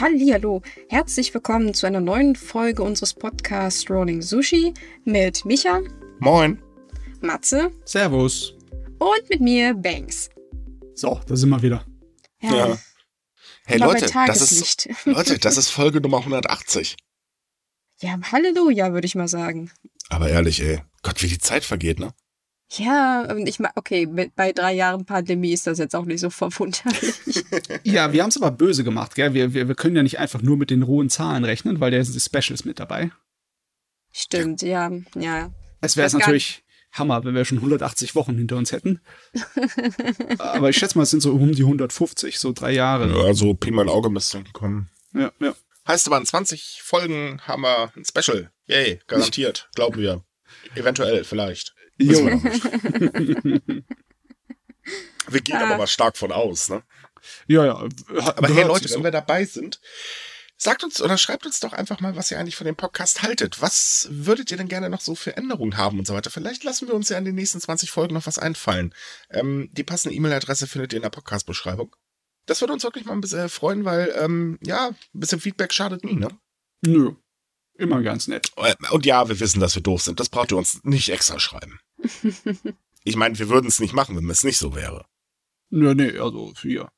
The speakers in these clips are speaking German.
Hallihallo, herzlich willkommen zu einer neuen Folge unseres Podcasts Rolling Sushi mit Micha, Moin. Matze Servus. und mit mir, Banks. So, da sind wir wieder. Ja. Hey immer bei Leute, das Tageslicht. ist, Leute, das ist Folge Nummer 180. Ja, Halleluja, würde ich mal sagen. Aber ehrlich, ey. Gott, wie die Zeit vergeht, ne? Ja, ich ma- okay, mit, bei drei Jahren Pandemie ist das jetzt auch nicht so verwunderlich. Ja, wir haben es aber böse gemacht, gell? Wir, wir, wir können ja nicht einfach nur mit den rohen Zahlen rechnen, weil da sind die Specials mit dabei. Stimmt, ja, ja. Es wäre natürlich Hammer, wenn wir schon 180 Wochen hinter uns hätten. aber ich schätze mal, es sind so um die 150, so drei Jahre. Also, Pi mal Auge müsste kommen. Ja, ja. Heißt aber, in 20 Folgen haben wir ein Special. Yay, garantiert. Glauben wir. Eventuell, vielleicht. Wissen wir gehen Ah. aber mal stark von aus, ne? Ja, ja. Aber hey Leute, wenn wir dabei sind, sagt uns oder schreibt uns doch einfach mal, was ihr eigentlich von dem Podcast haltet. Was würdet ihr denn gerne noch so für Änderungen haben und so weiter? Vielleicht lassen wir uns ja in den nächsten 20 Folgen noch was einfallen. Ähm, die passende E-Mail-Adresse findet ihr in der Podcast-Beschreibung. Das würde uns wirklich mal ein bisschen freuen, weil, ähm, ja, ein bisschen Feedback schadet nie, ne? Nö. Immer ganz nett. Und ja, wir wissen, dass wir doof sind. Das braucht ihr uns nicht extra schreiben. Ich meine, wir würden es nicht machen, wenn es nicht so wäre. Nö, nee, also hier.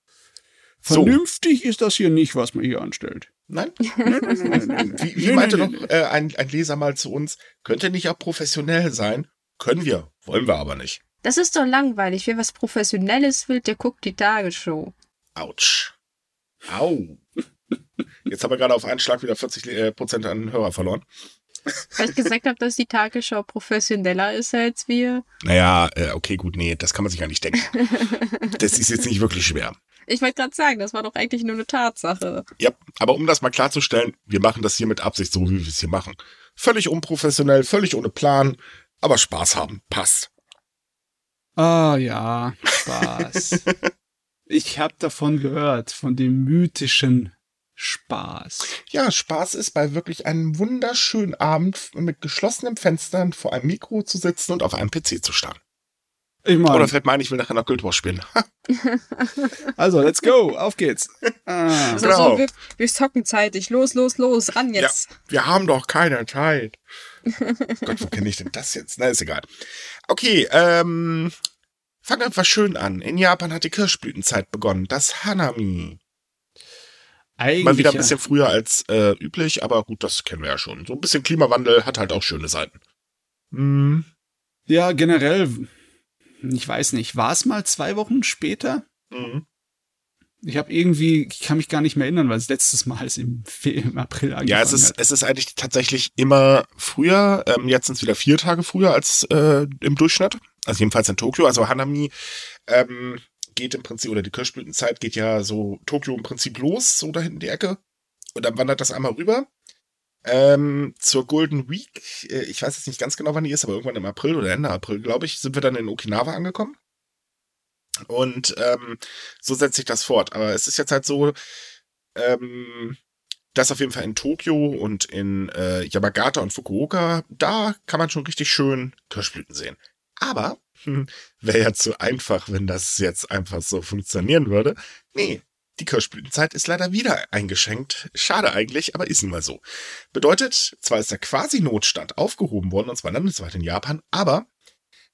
So. Vernünftig ist das hier nicht, was man hier anstellt. Nein? Nee, nee, nee, nee, nee. Wie, wie Nee, meinte nee, noch nee. äh, ein, ein Leser mal zu uns, könnte nicht auch professionell sein? Können wir, wollen wir aber nicht. Das ist doch langweilig. Wer was Professionelles will, der guckt die Tagesshow. Autsch. Au. Jetzt haben wir gerade auf einen Schlag wieder 40 äh, Prozent an Hörer verloren. Weil ich gesagt habe, dass die Tagesschau professioneller ist als wir. Naja, äh, okay, gut, nee, das kann man sich ja nicht denken. Das ist jetzt nicht wirklich schwer. Ich wollte gerade sagen, das war doch eigentlich nur eine Tatsache. Ja, aber um das mal klarzustellen, wir machen das hier mit Absicht so, wie wir es hier machen. Völlig unprofessionell, völlig ohne Plan, aber Spaß haben, passt. Ah ja, Spaß. ich habe davon gehört, von dem mythischen Spaß. Ja, Spaß ist bei wirklich einem wunderschönen Abend mit geschlossenen Fenstern vor einem Mikro zu sitzen und auf einem PC zu starren. Ich Oder meine, vielleicht meine ich, will nachher noch Guild Wars spielen. also let's go, auf geht's. Ah, Also Genau. so, wir, wir zocken zeitig. Los, los, los, ran jetzt. Wir haben doch keine Zeit. Gott, wo kenne ich denn das jetzt? Na, ist egal. Okay, ähm, fangen wir einfach schön an. In Japan hat die Kirschblütenzeit begonnen. Das Hanami. Eigentlich Mal wieder ein bisschen früher als äh, üblich, aber gut, das kennen wir ja schon. So ein bisschen Klimawandel hat halt auch schöne Seiten. Hm. Ja, generell, ich weiß nicht, war es mal zwei Wochen später? Mhm. Ich habe irgendwie, ich kann mich gar nicht mehr erinnern, weil es letztes Mal ist im, im April angefangen Ja, es ist, hat. es ist eigentlich tatsächlich immer früher. Ähm, jetzt sind es wieder vier Tage früher als äh, im Durchschnitt. Also jedenfalls in Tokio. Also Hanami ähm, geht im Prinzip, oder die Kirschblütenzeit geht ja so Tokio im Prinzip los, so da hinten die Ecke. Und dann wandert das einmal rüber. Ähm, zur Golden Week, äh, ich weiß jetzt nicht ganz genau, wann die ist, aber irgendwann im April oder Ende April, glaube ich, sind wir dann in Okinawa angekommen. Und ähm, so setzt sich das fort. Aber es ist jetzt halt so, ähm, das auf jeden Fall in Tokio und in äh, Yamagata und Fukuoka, da kann man schon richtig schön Kirschblüten sehen. Aber wäre ja zu einfach, wenn das jetzt einfach so funktionieren würde. Nee, die Kirschblütenzeit ist leider wieder eingeschränkt. Schade eigentlich, aber ist nun mal so. Bedeutet, zwar ist der Quasi-Notstand aufgehoben worden, und zwar landesweit in Japan, aber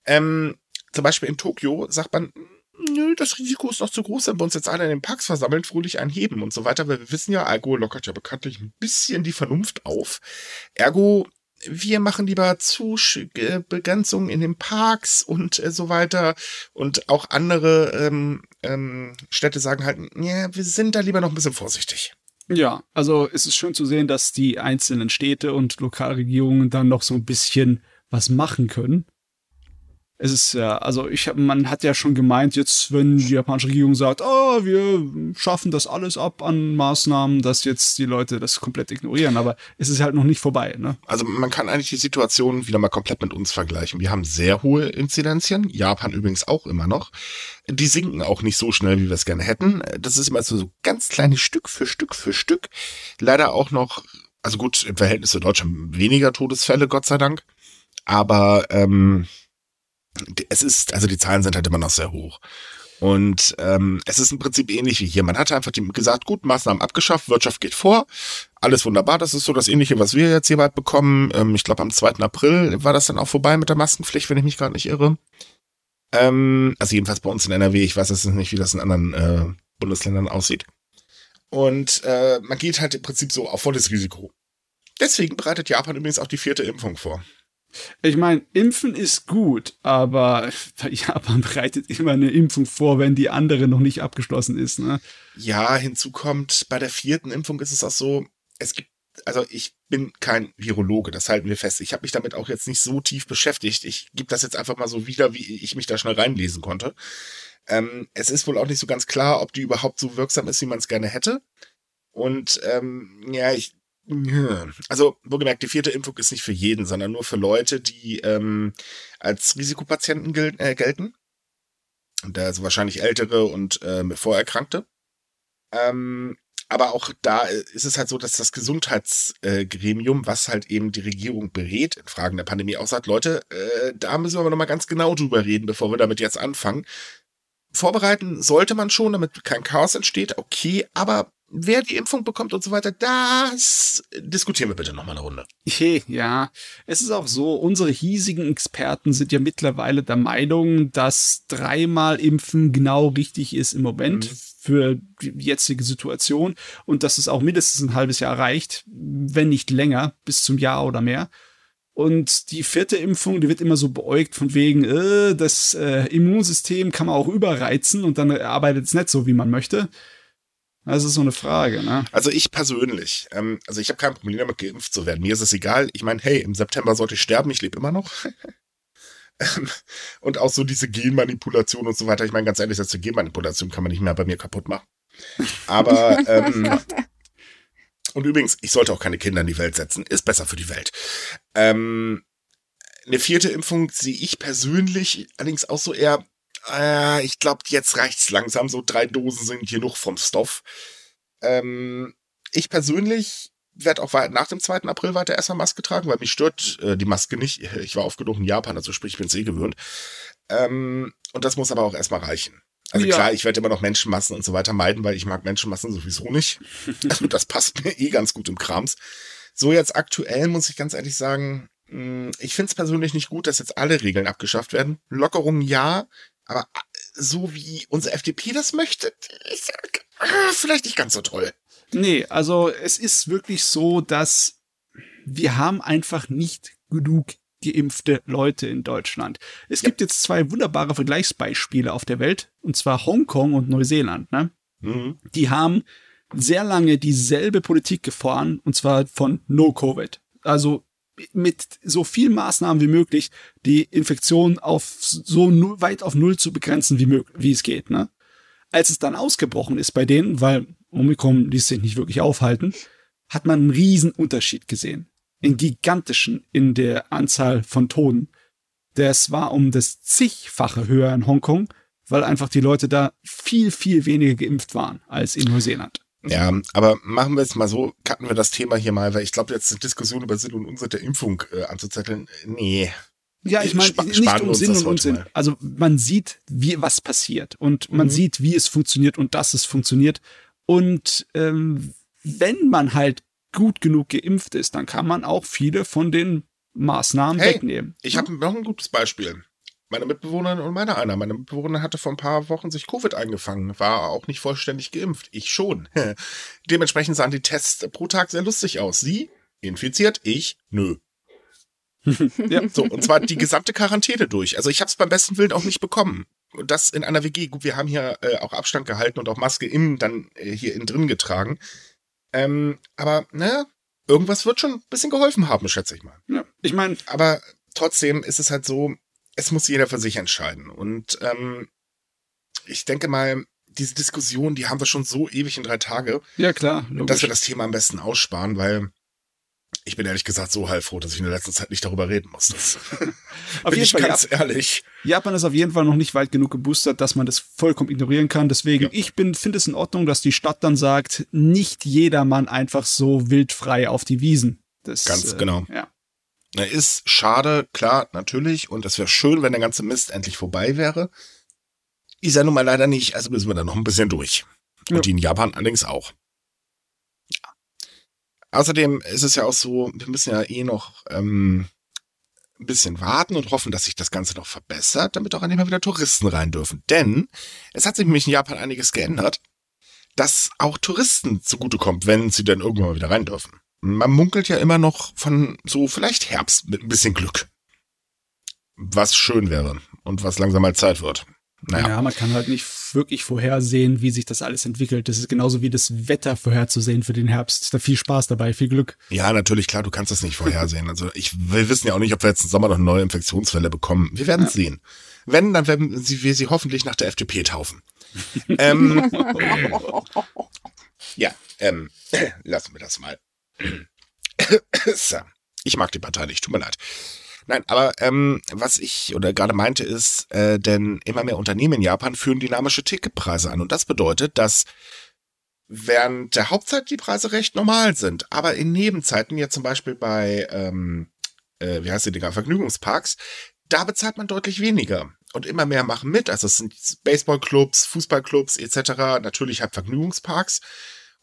ähm, zum Beispiel in Tokio sagt man, nö, das Risiko ist noch zu groß, wenn wir uns jetzt alle in den Parks versammeln, fröhlich einheben und so weiter, weil wir wissen ja, Alkohol lockert ja bekanntlich ein bisschen die Vernunft auf. Ergo, wir machen lieber Zubegrenzungen in den Parks und äh, so weiter. Und auch andere ähm, ähm, Städte sagen halt, ja, wir sind da lieber noch ein bisschen vorsichtig. Ja, also es ist schön zu sehen, dass die einzelnen Städte und Lokalregierungen dann noch so ein bisschen was machen können. Es ist ja, also ich hab, man hat ja schon gemeint, jetzt, wenn die japanische Regierung sagt, oh, wir schaffen das alles ab an Maßnahmen, dass jetzt die Leute das komplett ignorieren, aber es ist halt noch nicht vorbei, ne? Also man kann eigentlich die Situation wieder mal komplett mit uns vergleichen. Wir haben sehr hohe Inzidenzien, Japan übrigens auch immer noch. Die sinken auch nicht so schnell, wie wir es gerne hätten. Das ist immer so, so ganz kleines Stück für Stück für Stück. Leider auch noch, also gut, im Verhältnis zu Deutschland weniger Todesfälle, Gott sei Dank. Aber ähm, es ist, also die Zahlen sind halt immer noch sehr hoch. Und ähm, es ist im Prinzip ähnlich wie hier. Man hat einfach gesagt, gut, Maßnahmen abgeschafft, Wirtschaft geht vor, alles wunderbar. Das ist so das Ähnliche, was wir jetzt hier bald bekommen. Ähm, ich glaube, am 2. April war das dann auch vorbei mit der Maskenpflicht, wenn ich mich gerade nicht irre. Ähm, also jedenfalls bei uns in NRW. Ich weiß jetzt nicht, wie das in anderen äh, Bundesländern aussieht. Und äh, man geht halt im Prinzip so auf volles Risiko. Deswegen bereitet Japan übrigens auch die vierte Impfung vor. Ich meine, Impfen ist gut, aber Japan bereitet immer eine Impfung vor, wenn die andere noch nicht abgeschlossen ist. Ne? Ja, hinzu kommt, bei der vierten Impfung ist es auch so, es gibt, also ich bin kein Virologe, das halten wir fest. Ich habe mich damit auch jetzt nicht so tief beschäftigt. Ich gebe das jetzt einfach mal so wieder, wie ich mich da schnell reinlesen konnte. Ähm, es ist wohl auch nicht so ganz klar, ob die überhaupt so wirksam ist, wie man es gerne hätte. Und ähm, ja, ich also, wohlgemerkt, die vierte Impfung ist nicht für jeden, sondern nur für Leute, die ähm, als Risikopatienten gel äh, gelten. Und also wahrscheinlich ältere und äh, Vorerkrankte. Ähm, aber auch da ist es halt so, dass das Gesundheitsgremium, äh, was halt eben die Regierung berät in Fragen der Pandemie, auch sagt, Leute, äh, da müssen wir aber nochmal ganz genau drüber reden, bevor wir damit jetzt anfangen. Vorbereiten sollte man schon, damit kein Chaos entsteht, okay, aber wer die Impfung bekommt und so weiter, das diskutieren wir bitte nochmal eine Runde. Ja, es ist auch so, unsere hiesigen Experten sind ja mittlerweile der Meinung, dass dreimal Impfen genau richtig ist im Moment mhm. für die jetzige Situation und dass es auch mindestens ein halbes Jahr reicht, wenn nicht länger, bis zum Jahr oder mehr. Und die vierte Impfung, die wird immer so beäugt von wegen, äh, das äh, Immunsystem kann man auch überreizen und dann arbeitet es nicht so, wie man möchte. Das ist so eine Frage, ne? Also ich persönlich, ähm, also ich habe kein Problem damit, geimpft zu werden. Mir ist es egal. Ich meine, hey, im September sollte ich sterben, ich lebe immer noch. Ähm, und auch so diese Genmanipulation und so weiter. Ich meine, ganz ehrlich, diese Genmanipulation kann man nicht mehr bei mir kaputt machen. Aber ähm, und übrigens, ich sollte auch keine Kinder in die Welt setzen. Ist besser für die Welt. Ähm, eine vierte Impfung sehe ich persönlich allerdings auch so eher äh, ich glaube, jetzt reicht's langsam. So drei Dosen sind genug vom Stoff. Ähm, ich persönlich werde auch nach dem 2. April weiter erstmal Maske tragen, weil mich stört äh, die Maske nicht. Ich war oft genug in Japan, also sprich, ich bin es eh gewöhnt. Ähm, und das muss aber auch erstmal reichen. Also ja. klar, ich werde immer noch Menschenmassen und so weiter meiden, weil ich mag Menschenmassen sowieso nicht. also das passt mir eh ganz gut im Krams. So jetzt aktuell muss ich ganz ehrlich sagen, hm, ich finde es persönlich nicht gut, dass jetzt alle Regeln abgeschafft werden. Lockerungen ja, aber äh, so wie unsere FDP das möchte, ist äh, vielleicht nicht ganz so toll. Nee, also es ist wirklich so, dass wir haben einfach nicht genug geimpfte Leute in Deutschland. Es ja. gibt jetzt zwei wunderbare Vergleichsbeispiele auf der Welt, und zwar Hongkong und Neuseeland. Ne? Mhm. Die haben sehr lange dieselbe Politik gefahren, und zwar von No Covid. Also mit so viel Maßnahmen wie möglich die Infektion auf so weit auf Null zu begrenzen wie möglich, wie es geht, ne? Als es dann ausgebrochen ist bei denen, weil Omikron ließ sich nicht wirklich aufhalten, hat man einen riesen Unterschied gesehen. Einen gigantischen in der Anzahl von Toten. Das war um das zigfache höher in Hongkong, weil einfach die Leute da viel, viel weniger geimpft waren als in Neuseeland. Ja, aber machen wir es mal so, cutten wir das Thema hier mal, weil ich glaube, jetzt eine Diskussion über Sinn und Unsinn der Impfung äh, anzuzetteln, nee. Ja, ich meine, nicht um Sinn und Unsinn. Mal. Also man sieht, wie was passiert und man mhm. sieht, wie es funktioniert und dass es funktioniert. Und ähm, wenn man halt gut genug geimpft ist, dann kann man auch viele von den Maßnahmen hey, wegnehmen. Ich habe noch ein gutes Beispiel meine Mitbewohnerin und meine einer. Meine Mitbewohnerin hatte vor ein paar Wochen sich Covid eingefangen, war auch nicht vollständig geimpft. Ich schon. Dementsprechend sahen die Tests pro Tag sehr lustig aus. Sie infiziert, ich nö. ja, so, und zwar die gesamte Quarantäne durch. Also ich habe es beim besten Willen auch nicht bekommen. Und das in einer WG. Gut, wir haben hier äh, auch Abstand gehalten und auch Maske innen dann äh, hier innen drin getragen. Ähm, aber, naja, irgendwas wird schon ein bisschen geholfen haben, schätze ich mal. Ja, ich meine. Aber trotzdem ist es halt so, es muss jeder für sich entscheiden. Und ähm, ich denke mal, diese Diskussion, die haben wir schon so ewig in drei Tage. Ja, klar. Logisch. Dass wir das Thema am besten aussparen, weil ich bin ehrlich gesagt so heilfroh, dass ich in der letzten Zeit nicht darüber reden musste. auf bin jeden Fall, ganz Jap ehrlich. Japan ist auf jeden Fall noch nicht weit genug geboostert, dass man das vollkommen ignorieren kann. Deswegen, ja. ich bin, finde es in Ordnung, dass die Stadt dann sagt, nicht jedermann einfach so wildfrei auf die Wiesen. Das, ganz äh, genau. Ja. Er ist schade, klar, natürlich. Und es wäre schön, wenn der ganze Mist endlich vorbei wäre. ist ja nun mal leider nicht, also müssen wir da noch ein bisschen durch. Und Ja. die in Japan allerdings auch. Ja. Außerdem ist es ja auch so, wir müssen ja eh noch ähm, ein bisschen warten und hoffen, dass sich das Ganze noch verbessert, damit auch endlich mal wieder Touristen rein dürfen. Denn es hat sich nämlich in Japan einiges geändert, dass auch Touristen zugutekommt, wenn sie dann irgendwann mal wieder rein dürfen. Man munkelt ja immer noch von so vielleicht Herbst mit ein bisschen Glück. Was schön wäre und was langsam mal Zeit wird. Naja. Ja, man kann halt nicht wirklich vorhersehen, wie sich das alles entwickelt. Das ist genauso wie das Wetter vorherzusehen für den Herbst. Da viel Spaß dabei, viel Glück. Ja, natürlich, klar, du kannst das nicht vorhersehen. Also ich, wir wissen ja auch nicht, ob wir jetzt im Sommer noch neue Infektionsfälle bekommen. Wir werden es sehen. Wenn, dann werden sie, wir sie hoffentlich nach der FDP taufen. ähm, ja, ähm, lassen wir das mal. Ich mag die Partei nicht, tut mir leid. Nein, aber ähm, was ich oder gerade meinte ist, äh, denn immer mehr Unternehmen in Japan führen dynamische Ticketpreise an. Und das bedeutet, dass während der Hauptzeit die Preise recht normal sind, aber in Nebenzeiten, ja zum Beispiel bei, ähm, äh, wie heißt die Dinger, Vergnügungsparks, da bezahlt man deutlich weniger. Und immer mehr machen mit. Also es sind Baseballclubs, Fußballclubs etc. Natürlich halt Vergnügungsparks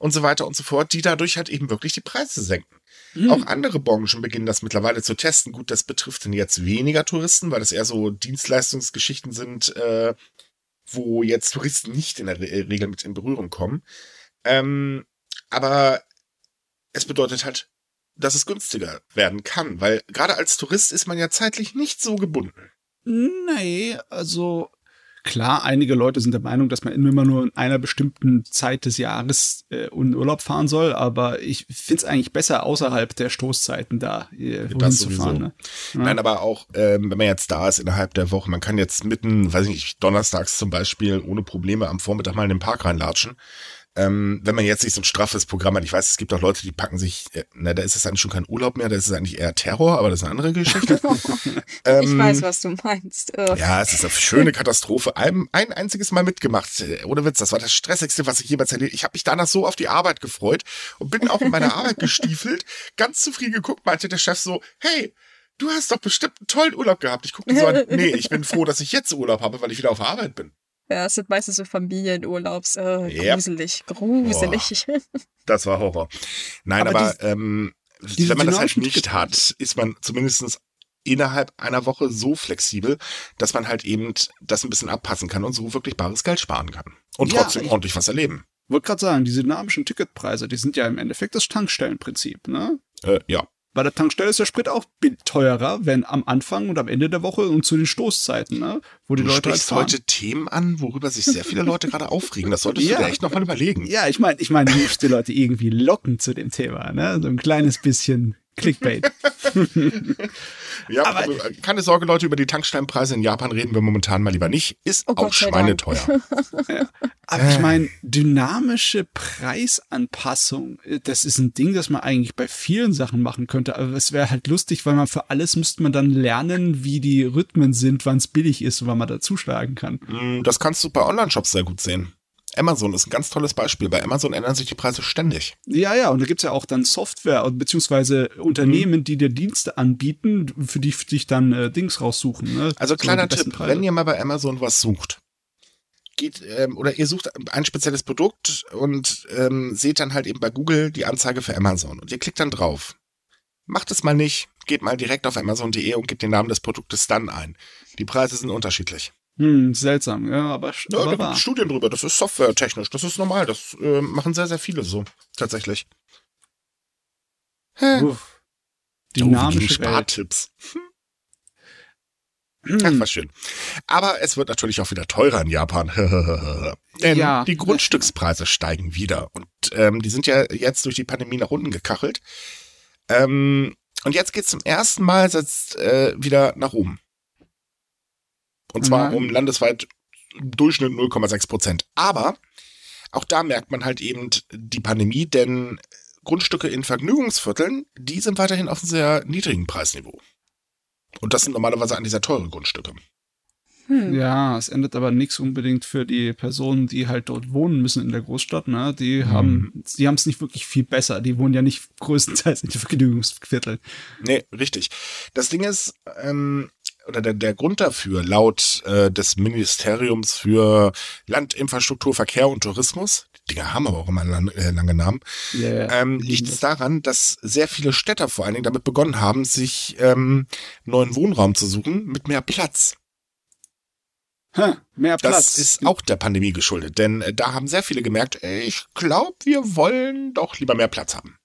und so weiter und so fort, die dadurch halt eben wirklich die Preise senken. Auch andere Branchen beginnen das mittlerweile zu testen. Gut, das betrifft dann jetzt weniger Touristen, weil das eher so Dienstleistungsgeschichten sind, äh, wo jetzt Touristen nicht in der Re Regel mit in Berührung kommen. Ähm, aber es bedeutet halt, dass es günstiger werden kann, weil gerade als Tourist ist man ja zeitlich nicht so gebunden. Nee, also klar, einige Leute sind der Meinung, dass man immer nur in einer bestimmten Zeit des Jahres äh, in Urlaub fahren soll, aber ich find's eigentlich besser, außerhalb der Stoßzeiten da äh, Das zu fahren. Ne? Ja. Nein, aber auch, ähm, wenn man jetzt da ist innerhalb der Woche, man kann jetzt mitten, weiß ich nicht, donnerstags zum Beispiel ohne Probleme am Vormittag mal in den Park reinlatschen. Ähm, wenn man jetzt nicht so ein straffes Programm hat, ich weiß, es gibt auch Leute, die packen sich, äh, na, da ist es eigentlich schon kein Urlaub mehr, da ist es eigentlich eher Terror, aber das ist eine andere Geschichte. ich Ähm, weiß, was du meinst. Äh, Ja, es ist eine schöne Katastrophe. Ein, ein einziges Mal mitgemacht. Äh, Ohne Witz, das war das Stressigste, was ich jemals erlebt Ich habe mich danach so auf die Arbeit gefreut und bin auch in meiner Arbeit gestiefelt. Ganz zufrieden geguckt, meinte der Chef so, hey, du hast doch bestimmt einen tollen Urlaub gehabt. Ich guckte so an, nee, ich bin froh, dass ich jetzt Urlaub habe, weil ich wieder auf Arbeit bin. Ja, es sind meistens so Familienurlaubs. Äh, Ja. gruselig, gruselig. Das war Horror. Nein, Aber aber, ähm, diese wenn man das halt nicht hat, ist man zumindest innerhalb einer Woche so flexibel, dass man halt eben das ein bisschen abpassen kann und so wirklich bares Geld sparen kann. Und Ja, trotzdem ich- ordentlich was erleben. Wollte gerade sagen, diese dynamischen Ticketpreise, die sind ja im Endeffekt das Tankstellenprinzip. Ne? Äh, ja. Bei der Tankstelle ist der Sprit auch teurer, wenn am Anfang und am Ende der Woche und zu den Stoßzeiten, ne? wo die Du Leute halt sprichst fahren. heute Themen an, worüber sich sehr viele Leute gerade aufregen. Das solltest Ja. du dir echt nochmal überlegen. Ja, ich meine, ich meine, du musst die Leute irgendwie locken zu dem Thema, ne? So ein kleines bisschen Clickbait. Ja, Aber- also, keine Sorge, Leute, über die Tankstellenpreise in Japan reden wir momentan mal lieber nicht. Ist Oh auch schweineteuer. Aber ich meine, dynamische Preisanpassung, äh, das ist ein Ding, das man eigentlich bei vielen Sachen machen könnte. Aber es wäre halt lustig, weil man für alles müsste man dann lernen, wie die Rhythmen sind, wann es billig ist und wann man da zuschlagen kann. Mm, Das kannst du bei Online-Shops sehr gut sehen. Amazon ist ein ganz tolles Beispiel. Bei Amazon ändern sich die Preise ständig. Ja, ja, und da gibt's ja auch dann Software und beziehungsweise Unternehmen, die dir Dienste anbieten, für die dich dann äh, Dings raussuchen. Ne? Also So kleiner Tipp, wenn ihr mal bei Amazon was sucht, geht ähm, oder ihr sucht ein spezielles Produkt und ähm, seht dann halt eben bei Google die Anzeige für Amazon und ihr klickt dann drauf. Macht es mal nicht, geht mal direkt auf amazon.de und gebt den Namen des Produktes dann ein. Die Preise sind unterschiedlich. Hm, seltsam, ja, aber, Ja, da aber gibt wahr. es Studien drüber, das ist softwaretechnisch, das ist normal, das äh, machen sehr, sehr viele so, tatsächlich. Hä? Uff. Oh, Dynamische Welt. Spartipps. Ach, Hm. was schön. Aber es wird natürlich auch wieder teurer in Japan. Denn Ja. die Grundstückspreise steigen wieder. Und ähm, die sind ja jetzt durch die Pandemie nach unten gekachelt. Ähm, und jetzt geht's zum ersten Mal jetzt, äh, wieder nach oben. Und zwar Mhm. um landesweit Durchschnitt 0,6 Prozent. Aber auch da merkt man halt eben die Pandemie, denn Grundstücke in Vergnügungsvierteln, die sind weiterhin auf einem sehr niedrigen Preisniveau. Und das sind normalerweise eigentlich sehr teure Grundstücke. Hm. Ja, es ändert aber nichts unbedingt für die Personen, die halt dort wohnen müssen in der Großstadt. Ne? Mhm. Die haben, die haben es nicht wirklich viel besser. Die wohnen ja nicht größtenteils in den Vergnügungsvierteln. Nee, richtig. Das Ding ist, ähm, oder der, der Grund dafür, laut äh, des Ministeriums für Land, Infrastruktur, Verkehr und Tourismus, die Dinger haben aber auch immer lang, äh, lange Namen, Yeah. ähm, liegt es daran, dass sehr viele Städter vor allen Dingen damit begonnen haben, sich ähm, neuen Wohnraum zu suchen mit mehr Platz. Ha, mehr Das Platz. ist auch der Pandemie geschuldet, denn äh, da haben sehr viele gemerkt, ey, ich glaube, wir wollen doch lieber mehr Platz haben.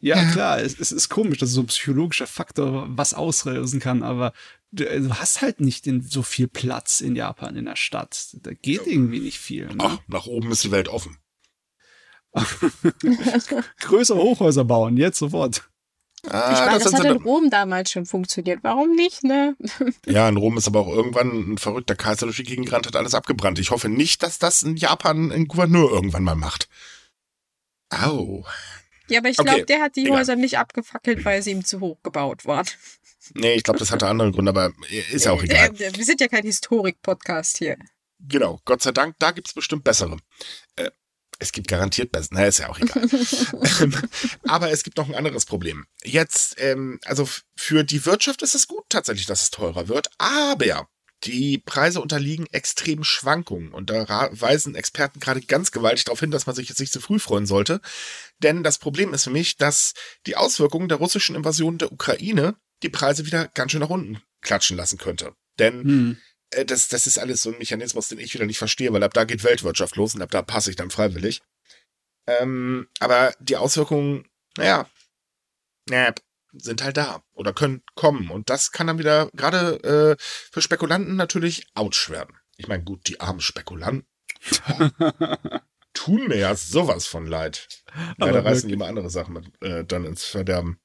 Ja, Ja. klar, es, es ist komisch, dass so ein psychologischer Faktor was auslösen kann, aber du, äh, du hast halt nicht den, so viel Platz in Japan in der Stadt. Da geht irgendwie nicht viel. Ne? Ach, nach oben ist die Welt offen. Größere Hochhäuser bauen, jetzt sofort. Ah, ich meine, das, sind hat in Rom damals schon funktioniert. Warum nicht, ne? Ja, in Rom ist aber auch irgendwann ein verrückter Kaiser durch die Gegend gerannt, hat alles abgebrannt. Ich hoffe nicht, dass das in Japan ein Gouverneur irgendwann mal macht. Au. Ja, aber ich Okay, glaube, der hat die egal. Häuser nicht abgefackelt, weil sie ihm zu hoch gebaut waren. Nee, ich glaube, das hatte andere Gründe, aber ist ja auch egal. Wir sind ja kein Historik-Podcast hier. Genau, Gott sei Dank, da gibt's bestimmt bessere. Äh, es gibt garantiert bessere, na, ist ja auch egal. Aber es gibt noch ein anderes Problem. Jetzt, ähm, also für die Wirtschaft ist es gut tatsächlich, dass es teurer wird, aber die Preise unterliegen extremen Schwankungen und da weisen Experten gerade ganz gewaltig darauf hin, dass man sich jetzt nicht zu früh freuen sollte. Denn das Problem ist für mich, dass die Auswirkungen der russischen Invasion der Ukraine die Preise wieder ganz schön nach unten klatschen lassen könnte. Denn Hm. äh, das, das ist alles so ein Mechanismus, den ich wieder nicht verstehe, weil ab da geht Weltwirtschaft los und ab da passe ich dann freiwillig. Ähm, aber die Auswirkungen, naja, naja, sind halt da oder können kommen. Und das kann dann wieder gerade äh, für Spekulanten natürlich ouch werden. Ich meine, gut, die armen Spekulanten tun mir ja sowas von leid. Leider reißen die immer andere Sachen mit, äh, dann ins Verderben.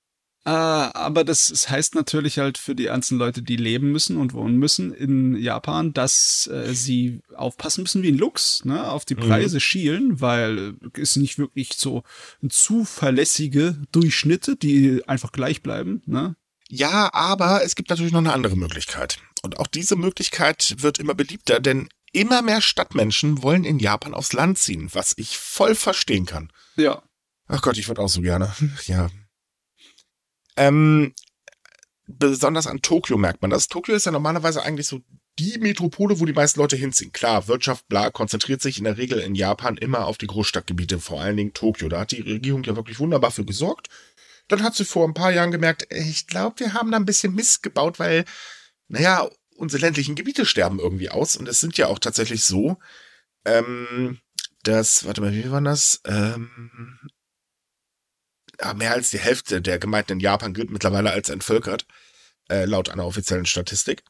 Ah, aber das, das heißt natürlich halt für die ganzen Leute, die leben müssen und wohnen müssen in Japan, dass äh, sie aufpassen müssen wie ein Luchs, ne, auf die Mhm. Preise schielen, weil äh, es nicht wirklich so zuverlässige Durchschnitte, die einfach gleich bleiben, ne? Ja, aber es gibt natürlich noch eine andere Möglichkeit. Und auch diese Möglichkeit wird immer beliebter, denn immer mehr Stadtmenschen wollen in Japan aufs Land ziehen, was ich voll verstehen kann. Ja. Ach Gott, ich würde auch so gerne. Ja. Ähm, besonders an Tokio merkt man das. Tokio ist ja normalerweise eigentlich so die Metropole, wo die meisten Leute hinziehen. Klar, Wirtschaft, bla, konzentriert sich in der Regel in Japan immer auf die Großstadtgebiete, vor allen Dingen Tokio. Da hat die Regierung ja wirklich wunderbar für gesorgt. Dann hat sie vor ein paar Jahren gemerkt, äh, ich glaube, wir haben da ein bisschen Mist gebaut, weil, naja, unsere ländlichen Gebiete sterben irgendwie aus. Und es sind ja auch tatsächlich so, ähm, dass, warte mal, wie war das? Ähm, mehr als die Hälfte der Gemeinden in Japan gilt mittlerweile als entvölkert, äh, laut einer offiziellen Statistik.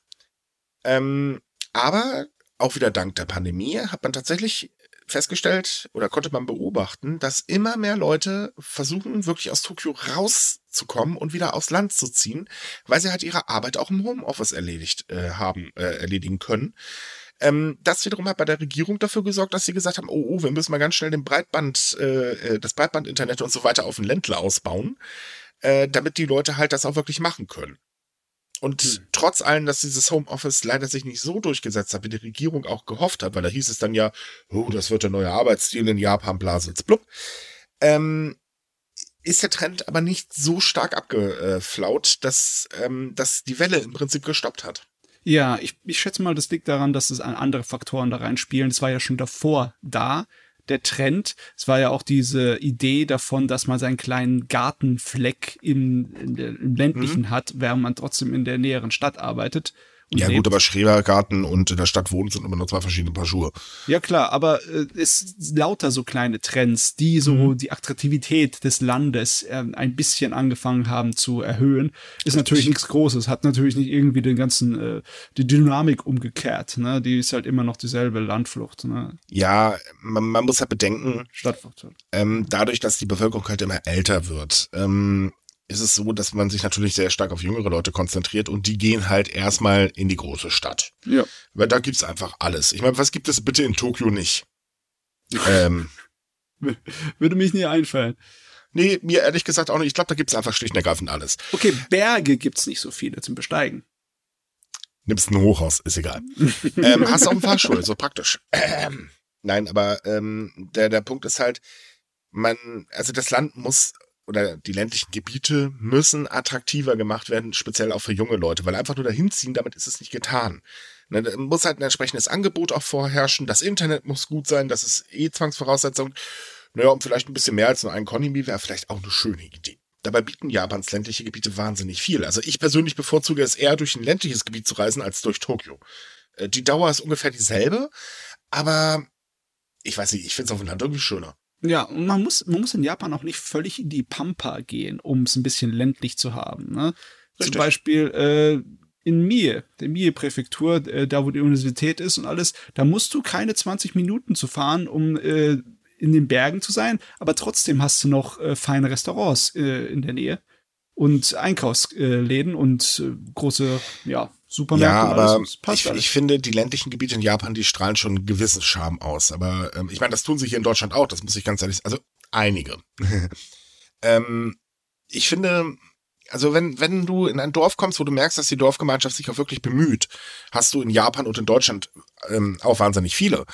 Ähm, aber auch wieder dank der Pandemie hat man tatsächlich festgestellt oder konnte man beobachten, dass immer mehr Leute versuchen, wirklich aus Tokio rauszukommen und wieder aufs Land zu ziehen, weil sie halt ihre Arbeit auch im Homeoffice erledigt äh, haben, äh, erledigen können. Ähm, das wiederum hat bei der Regierung dafür gesorgt, dass sie gesagt haben, oh, oh wir müssen mal ganz schnell den Breitband, äh, äh, das Breitbandinternet und so weiter auf den Ländler ausbauen, äh, damit die Leute halt das auch wirklich machen können. Und Hm. trotz allem, dass dieses Homeoffice leider sich nicht so durchgesetzt hat, wie die Regierung auch gehofft hat, weil da hieß es dann ja, oh, das wird der neue Arbeitsstil in Japan, blasitz blub, ähm, ist der Trend aber nicht so stark abgeflaut, dass, ähm, dass die Welle im Prinzip gestoppt hat. Ja, ich, ich schätze mal, das liegt daran, dass es an andere Faktoren da reinspielen. Das war ja schon davor da, der Trend. Es war ja auch diese Idee davon, dass man seinen kleinen Gartenfleck im, im ländlichen hat, während man trotzdem in der näheren Stadt arbeitet. Ja lebt. gut, aber Schrebergarten und in der Stadt wohnen sind immer nur zwei verschiedene Paar Schuhe. Ja klar, aber äh, es lauter so kleine Trends, die so Mhm. die Attraktivität des Landes äh, ein bisschen angefangen haben zu erhöhen. Ist natürlich nichts Großes, hat natürlich nicht irgendwie den ganzen äh, die Dynamik umgekehrt. Ne, die ist halt immer noch dieselbe Landflucht, ne, Ja, man, man muss halt bedenken, Stadtflucht. ähm, dadurch, dass die Bevölkerung halt immer älter wird, ähm, ist es so, dass man sich natürlich sehr stark auf jüngere Leute konzentriert und die gehen halt erstmal in die große Stadt. Ja. Weil da gibt's einfach alles. Ich meine, was gibt es bitte in Tokio nicht? ähm, Würde mich nie einfallen. nee, mir ehrlich gesagt auch nicht. Ich glaube, da gibt's einfach schlicht und ergreifend alles. Okay, Berge gibt's nicht so viele zum Besteigen. Nimmst ein Hochhaus, ist egal. ähm, hast auch einen Fahrstuhl, so praktisch. Ähm, nein, aber ähm, der, der Punkt ist halt, man, also das Land muss oder die ländlichen Gebiete müssen attraktiver gemacht werden, speziell auch für junge Leute, weil einfach nur dahin ziehen, damit ist es nicht getan. Ne, da muss halt ein entsprechendes Angebot auch vorherrschen, das Internet muss gut sein, das ist eh Zwangsvoraussetzung. Naja, und vielleicht ein bisschen mehr als nur ein Konimi wäre vielleicht auch eine schöne Idee. Dabei bieten Japans ländliche Gebiete wahnsinnig viel. Also ich persönlich bevorzuge es eher durch ein ländliches Gebiet zu reisen als durch Tokio. Äh, die Dauer ist ungefähr dieselbe, aber ich weiß nicht, ich finde es auf dem Land irgendwie schöner. Ja, und man muss, man muss in Japan auch nicht völlig in die Pampa gehen, um es ein bisschen ländlich zu haben. Ne? Zum Beispiel äh, in Mie, der Mie-Präfektur, äh, da wo die Universität ist und alles, da musst du keine 20 Minuten zu fahren, um äh, in den Bergen zu sein, aber trotzdem hast du noch äh, feine Restaurants äh, in der Nähe und Einkaufsläden und äh, große, ja, Supermärkte. Ja, aber ich, ich, finde, die ländlichen Gebiete in Japan, die strahlen schon einen gewissen Charme aus. Aber ähm, ich meine, das tun sie hier in Deutschland auch, das muss ich ganz ehrlich sagen. Also einige. ähm, ich finde, also wenn, wenn du in ein Dorf kommst, wo du merkst, dass die Dorfgemeinschaft sich auch wirklich bemüht, hast du in Japan und in Deutschland ähm, auch wahnsinnig viele,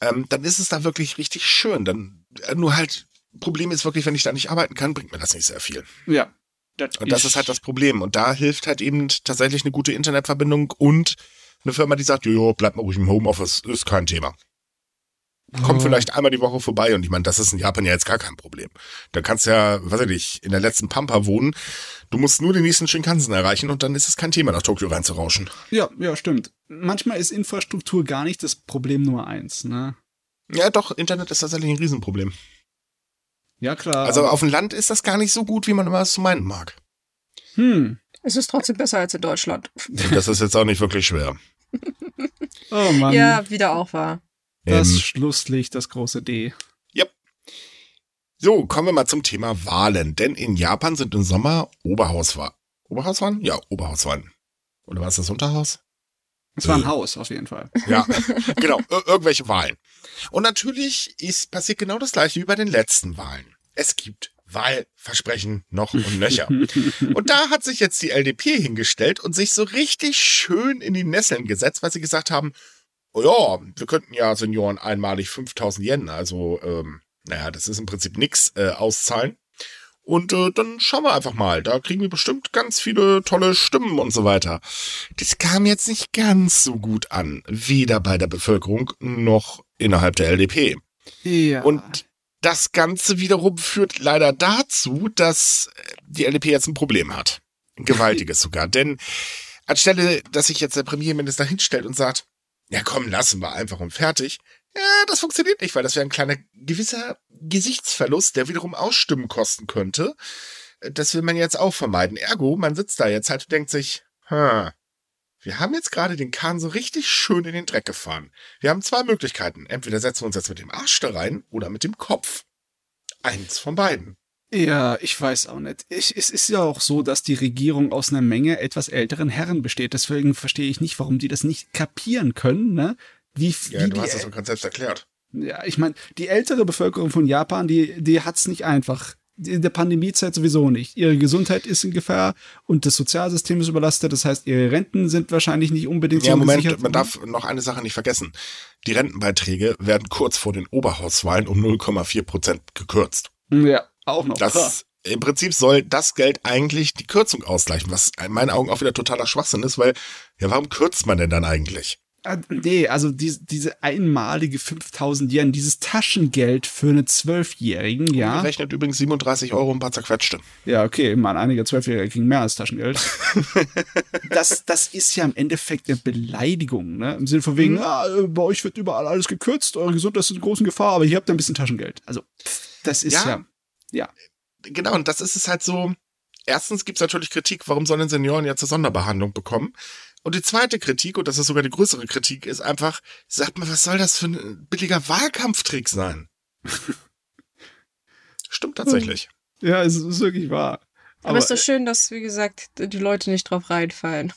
ähm, dann ist es da wirklich richtig schön. Dann äh, nur halt, Problem ist wirklich, wenn ich da nicht arbeiten kann, bringt mir das nicht sehr viel. Ja, das und das ist halt das Problem. Und da hilft halt eben tatsächlich eine gute Internetverbindung und eine Firma, die sagt, jojo, bleib mal ruhig im Homeoffice, ist kein Thema. Komm vielleicht einmal die Woche vorbei und ich meine, das ist in Japan ja jetzt gar kein Problem. Da kannst du ja, weiß ich nicht, in der letzten Pampa wohnen. Du musst nur den nächsten Shinkansen erreichen und dann ist es kein Thema, nach Tokio reinzurauschen. Ja, ja, stimmt. Manchmal ist Infrastruktur gar nicht das Problem Nummer eins, ne? Ja, doch, Internet ist tatsächlich ein Riesenproblem. Ja, klar. Also auf dem Land ist das gar nicht so gut, wie man immer es meinen mag. Hm. Es ist trotzdem besser als in Deutschland. Das ist jetzt auch nicht wirklich schwer. oh Mann. Ja, wieder auch wahr. Das ähm, Schlusslicht, das große D. Yep. So, kommen wir mal zum Thema Wahlen. Denn in Japan sind im Sommer Oberhauswahlen. Oberhauswahlen? Ja, Oberhauswahlen. Oder war es das Unterhaus? Es war ein äh. Haus, auf jeden Fall. Ja, genau. Ir irgendwelche Wahlen. Und natürlich ist passiert genau das gleiche wie bei den letzten Wahlen. Es gibt Wahlversprechen noch und nöcher. und da hat sich jetzt die LDP hingestellt und sich so richtig schön in die Nesseln gesetzt, weil sie gesagt haben, oh ja, wir könnten ja Senioren einmalig 5000 Yen, also ähm, naja, das ist im Prinzip nix, äh, auszahlen. Und äh, dann schauen wir einfach mal. Da kriegen wir bestimmt ganz viele tolle Stimmen und so weiter. Das kam jetzt nicht ganz so gut an. Weder bei der Bevölkerung noch innerhalb der LDP. Ja. Und das Ganze wiederum führt leider dazu, dass die LDP jetzt ein Problem hat. Ein gewaltiges sogar. Denn anstelle, dass sich jetzt der Premierminister hinstellt und sagt, ja komm, lassen wir einfach und fertig, ja, das funktioniert nicht, weil das wäre ein kleiner gewisser Gesichtsverlust, der wiederum Ausstimmen kosten könnte. Das will man jetzt auch vermeiden. Ergo, man sitzt da jetzt halt und denkt sich, hm, wir haben jetzt gerade den Kahn so richtig schön in den Dreck gefahren. Wir haben zwei Möglichkeiten. Entweder setzen wir uns jetzt mit dem Arsch da rein oder mit dem Kopf. Eins von beiden. Ja, ich weiß auch nicht. Ich, es ist ja auch so, dass die Regierung aus einer Menge etwas älteren Herren besteht. Deswegen verstehe ich nicht, warum die das nicht kapieren können, ne? Wie, wie ja, du hast es doch gerade selbst erklärt. Ja, ich meine, die ältere Bevölkerung von Japan, die, die hat's nicht einfach in der Pandemiezeit sowieso nicht. Ihre Gesundheit ist in Gefahr und das Sozialsystem ist überlastet. Das heißt, ihre Renten sind wahrscheinlich nicht unbedingt ja, so Moment, gesichert. man darf noch eine Sache nicht vergessen. Die Rentenbeiträge werden kurz vor den Oberhauswahlen um 0,4 Prozent gekürzt. Ja, auch noch. Das, im Prinzip soll das Geld eigentlich die Kürzung ausgleichen, was in meinen Augen auch wieder totaler Schwachsinn ist, weil, ja, warum kürzt man denn dann eigentlich? Ah, nee, also die, diese einmalige 5000 Yen, dieses Taschengeld für eine Zwölfjährigen, ja. Rechnet übrigens 37 Euro ein paar zerquetschte. Ja, okay, man, einige Zwölfjährige kriegen mehr als Taschengeld. das, das ist ja im Endeffekt eine Beleidigung, ne? Im Sinne von wegen, mhm. ah, bei euch wird überall alles gekürzt, eure Gesundheit ist in großen Gefahr, aber hier habt ihr ein bisschen Taschengeld. Also, das ist ja, ja, ja. Genau, und das ist es halt so. Erstens gibt's natürlich Kritik, warum sollen Senioren jetzt eine Sonderbehandlung bekommen? Und die zweite Kritik, und das ist sogar die größere Kritik, ist einfach, sagt mal, was soll das für ein billiger Wahlkampftrick sein? Stimmt tatsächlich. Ja, es ist wirklich wahr. Aber, Aber es ist doch schön, dass, wie gesagt, die Leute nicht drauf reinfallen.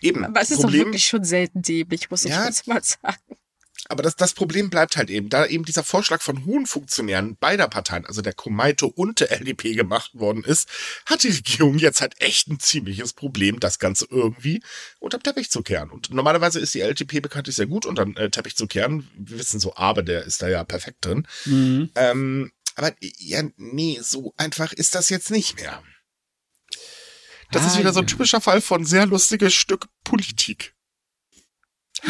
Eben. Aber es ist Problem, doch wirklich schon selten dämlich, muss ich ja, jetzt mal sagen. Aber das, das Problem bleibt halt eben, da eben dieser Vorschlag von hohen Funktionären beider Parteien, also der Komaito und der LDP gemacht worden ist, hat die Regierung jetzt halt echt ein ziemliches Problem, das Ganze irgendwie unter Teppich zu kehren. Und normalerweise ist die LDP bekanntlich sehr gut unter äh, Teppich zu kehren. Wir wissen so, aber der ist da ja perfekt drin. Mhm. Ähm, Aber ja, nee, so einfach ist das jetzt nicht mehr. Das ah, ist wieder so ein typischer Fall von sehr lustiges Stück Politik.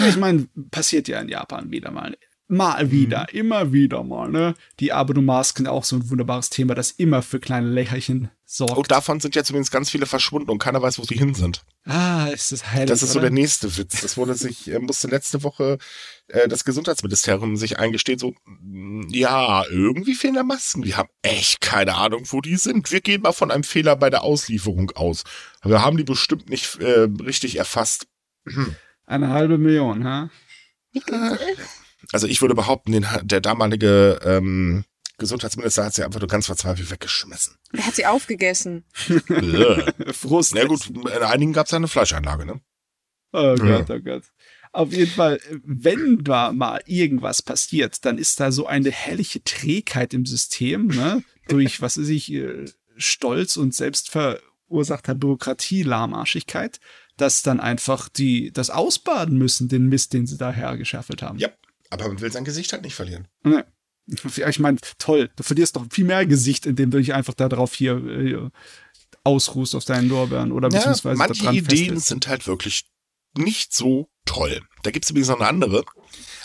Ich meine, passiert ja in Japan wieder mal. Mal wieder, mhm. immer wieder mal, ne? Die Abono-Masken auch so ein wunderbares Thema, das immer für kleine Lächerchen sorgt. Und davon sind ja zumindest ganz viele verschwunden und keiner weiß, wo sie hin sind. Ah, ist das heilig, Das ist so der nächste Witz. Das wurde sich, äh, musste letzte Woche äh, das Gesundheitsministerium sich eingestehen, so, mm, ja, irgendwie fehlen da Masken. Wir haben echt keine Ahnung, wo die sind. Wir gehen mal von einem Fehler bei der Auslieferung aus. Wir haben die bestimmt nicht äh, richtig erfasst. Eine halbe Million, ha? Also ich würde behaupten, den, der damalige ähm, Gesundheitsminister hat sie einfach nur ganz verzweifelt weggeschmissen. Er hat sie aufgegessen. Frust. Na gut, in einigen gab es ja eine Fleischeinlage, ne? Oh Gott, oh Gott. Auf jeden Fall, wenn da mal irgendwas passiert, dann ist da so eine herrliche Trägheit im System, ne? Durch, was weiß ich, äh, Stolz und selbstverursachter Bürokratie, Dass dann einfach die das ausbaden müssen, den Mist, den sie da hergeschafft haben. Ja, aber man will sein Gesicht halt nicht verlieren. Ne. Ich meine, toll, du verlierst doch viel mehr Gesicht, indem du dich einfach darauf hier äh, ausruhst auf deinen Lorbeeren oder ja, beziehungsweise manche Ideen sind halt wirklich nicht so toll. Da gibt es übrigens noch eine andere.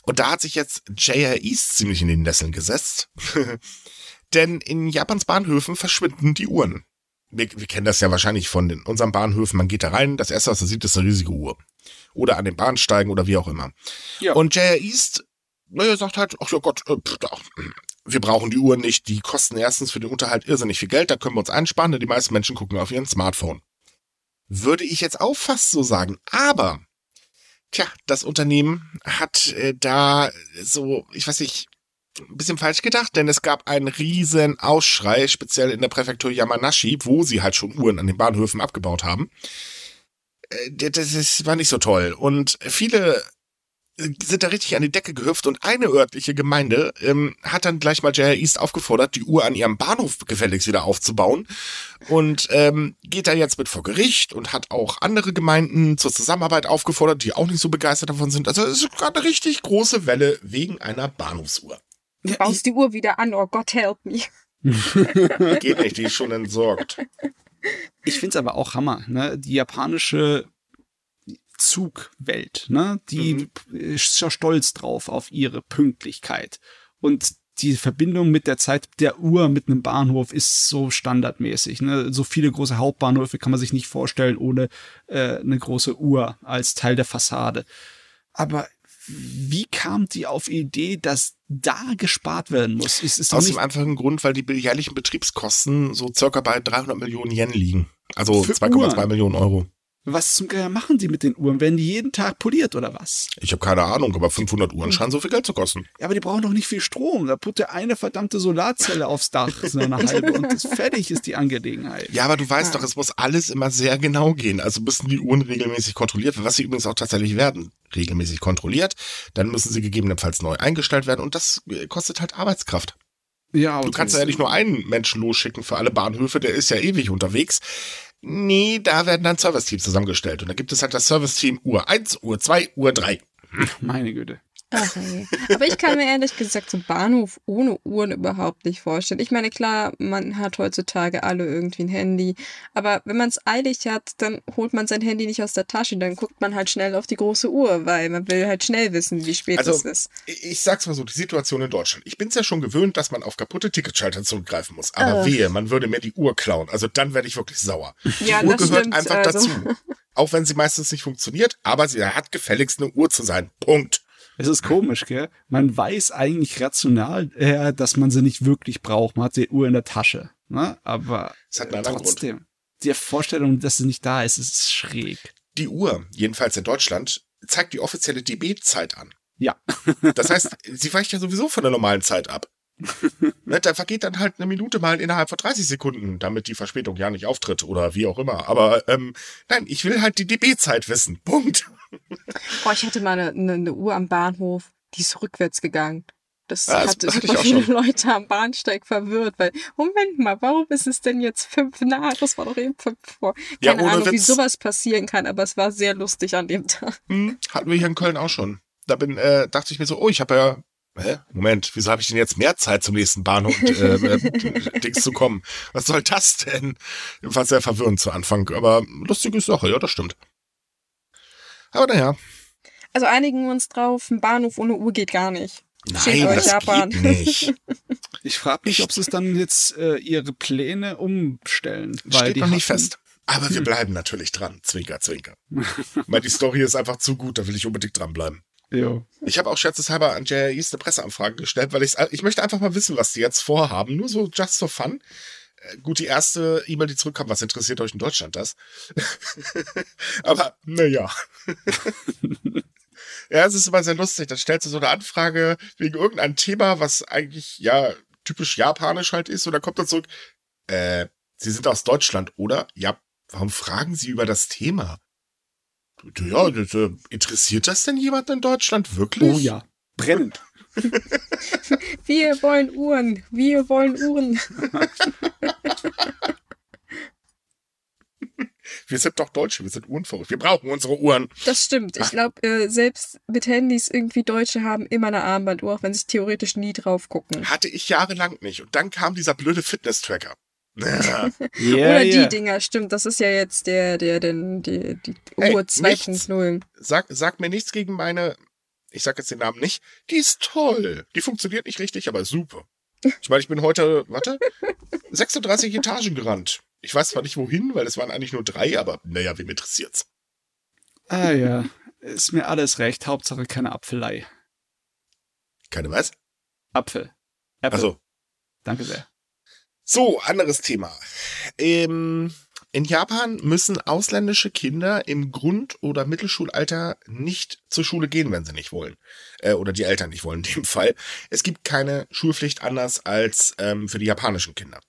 Und da hat sich jetzt J.R. East ziemlich in den Nesseln gesetzt. Denn in Japans Bahnhöfen verschwinden die Uhren. Wir, wir kennen das ja wahrscheinlich von den, unseren Bahnhöfen. Man geht da rein, das erste, was man sieht, ist eine riesige Uhr. Oder an den Bahnsteigen oder wie auch immer. Ja. Und J.R. East naja, sagt halt, ach ja Gott, äh, wir brauchen die Uhren nicht, die kosten erstens für den Unterhalt irrsinnig viel Geld, da können wir uns einsparen, denn die meisten Menschen gucken auf ihren Smartphone. Würde ich jetzt auch fast so sagen, aber, tja, das Unternehmen hat äh, da so, ich weiß nicht, ein bisschen falsch gedacht, denn es gab einen riesen Ausschrei, speziell in der Präfektur Yamanashi, wo sie halt schon Uhren an den Bahnhöfen abgebaut haben. Äh, das war nicht so toll. Und viele sind da richtig an die Decke gehüpft und eine örtliche Gemeinde ähm, hat dann gleich mal JR East aufgefordert, die Uhr an ihrem Bahnhof gefälligst wieder aufzubauen und ähm, geht da jetzt mit vor Gericht und hat auch andere Gemeinden zur Zusammenarbeit aufgefordert, die auch nicht so begeistert davon sind. Also es ist gerade eine richtig große Welle wegen einer Bahnhofsuhr. Du baust die Uhr wieder an, oh Gott help me. Geht nicht, die ist schon entsorgt. Ich find's aber auch Hammer, ne? Die japanische Zugwelt, ne? Die mhm. ist ja stolz drauf auf ihre Pünktlichkeit. Und die Verbindung mit der Zeit der Uhr mit einem Bahnhof ist so standardmäßig. Ne? So viele große Hauptbahnhöfe kann man sich nicht vorstellen ohne äh, eine große Uhr als Teil der Fassade. Aber wie kam die auf Idee, dass da gespart werden muss? Ist, ist Aus dem einfachen Grund, weil die jährlichen Betriebskosten so circa bei 300 Millionen Yen liegen. Also 2,2 Millionen Euro. Was zum Geier machen die mit den Uhren? Werden die jeden Tag poliert oder was? Ich habe keine Ahnung, aber 500 Uhren scheinen so viel Geld zu kosten. Ja, aber die brauchen doch nicht viel Strom. Da put der eine verdammte Solarzelle aufs Dach, so eine halbe, und das fertig ist die Angelegenheit. Ja, aber du weißt ja. doch, es muss alles immer sehr genau gehen. Also müssen die Uhren regelmäßig kontrolliert werden, was sie übrigens auch tatsächlich werden. Regelmäßig kontrolliert. Dann müssen sie gegebenenfalls neu eingestellt werden und das äh, kostet halt Arbeitskraft. Ja, du kannst ja nicht nur einen Menschen losschicken für alle Bahnhöfe, der ist ja ewig unterwegs. Nee, da werden dann Service-Teams zusammengestellt. Und da gibt es halt das Service-Team Uhr 1, Uhr 2, Uhr 3. Meine Güte. Ach, ey. Aber ich kann mir ehrlich gesagt so Bahnhof ohne Uhren überhaupt nicht vorstellen. Ich meine, klar, man hat heutzutage alle irgendwie ein Handy. Aber wenn man es eilig hat, dann holt man sein Handy nicht aus der Tasche. Dann guckt man halt schnell auf die große Uhr, weil man will halt schnell wissen, wie spät also, es ist. Ich sag's mal so, die Situation in Deutschland. Ich bin's ja schon gewöhnt, dass man auf kaputte Ticketschalter zurückgreifen muss. Aber uh. wehe, man würde mir die Uhr klauen. Also dann werde ich wirklich sauer. Die ja, Uhr gehört stimmt, einfach also. dazu. Auch wenn sie meistens nicht funktioniert, aber sie hat gefälligst eine Uhr zu sein. Punkt. Es ist komisch, gell? Man weiß eigentlich rational, äh, dass man sie nicht wirklich braucht. Man hat die Uhr in der Tasche. Ne? Aber trotzdem, Grund. die Vorstellung, dass sie nicht da ist, ist schräg. Die Uhr, jedenfalls in Deutschland, zeigt die offizielle DB-Zeit an. Ja. das heißt, sie weicht ja sowieso von der normalen Zeit ab. Ne, da vergeht dann halt eine Minute mal innerhalb von 30 Sekunden, damit die Verspätung ja nicht auftritt oder wie auch immer. Aber ähm, nein, ich will halt die DB-Zeit wissen. Punkt. Boah, ich hatte mal eine, eine, Uhr am Bahnhof, die ist rückwärts gegangen. Das ja, hat das super viele schon. Leute am Bahnsteig verwirrt, weil, Moment mal, warum ist es denn jetzt fünf nach? Das war doch eben fünf vor. Keine ja, Ahnung, Witz. wie sowas passieren kann, aber es war sehr lustig an dem Tag. Hm, hatten wir hier in Köln auch schon. Da bin, äh, dachte ich mir so, oh, ich habe ja Hä? Moment, wieso habe ich denn jetzt mehr Zeit zum nächsten Bahnhof äh, äh, Dings zu kommen? Was soll das denn? War sehr verwirrend zu Anfang, aber lustige Sache, ja, das stimmt. Aber naja. Also einigen wir uns drauf, ein Bahnhof ohne Uhr geht gar nicht. Nein, das Japan. geht nicht. Ich frage mich, ob sie es dann jetzt äh, ihre Pläne umstellen. Weil Steht die noch nicht fest. Aber hm. wir bleiben natürlich dran. Zwinker, zwinker. Weil die Story ist einfach zu gut, da will ich unbedingt dranbleiben. Jo. Ich habe auch scherzeshalber an JREs eine Presseanfrage gestellt, weil ich ich möchte einfach mal wissen, was die jetzt vorhaben. Nur so just for fun. Äh, gut, die erste E-Mail, die zurückkam, was interessiert euch in Deutschland das? Aber naja. ja, es ist immer sehr lustig. Dann stellst du so eine Anfrage wegen irgendeinem Thema, was eigentlich ja typisch japanisch halt ist, und dann kommt dann zurück, äh, Sie sind aus Deutschland, oder? Ja, warum fragen Sie über das Thema? Ja, das, äh, interessiert das denn jemand in Deutschland wirklich? Oh ja, brennend. Wir wollen Uhren. Wir wollen Uhren. Wir sind doch Deutsche, wir sind uhrenverrückt. Wir brauchen unsere Uhren. Das stimmt. Ich glaube, äh, selbst mit Handys irgendwie Deutsche haben immer eine Armbanduhr, auch wenn sie theoretisch nie drauf gucken. Hatte ich jahrelang nicht. Und dann kam dieser blöde Fitness-Tracker. Ja. yeah, Oder die yeah. Dinger, stimmt. Das ist ja jetzt der, der, der die, die Uhr 2.0. Sag, sag mir nichts gegen meine, ich sag jetzt den Namen nicht. Die ist toll. Die funktioniert nicht richtig, aber super. Ich meine, ich bin heute, warte, 36 Etagen gerannt. Ich weiß zwar nicht wohin, weil es waren eigentlich nur drei, aber naja, wem interessiert's? Ah ja, ist mir alles recht. Hauptsache keine Apfelei. Keine was? Apfel. Apple. Also. Danke sehr. So, anderes Thema. Ähm, in Japan müssen ausländische Kinder im Grund- oder Mittelschulalter nicht zur Schule gehen, wenn sie nicht wollen. Äh, oder die Eltern nicht wollen in dem Fall. Es gibt keine Schulpflicht anders als ähm, für die japanischen Kinder.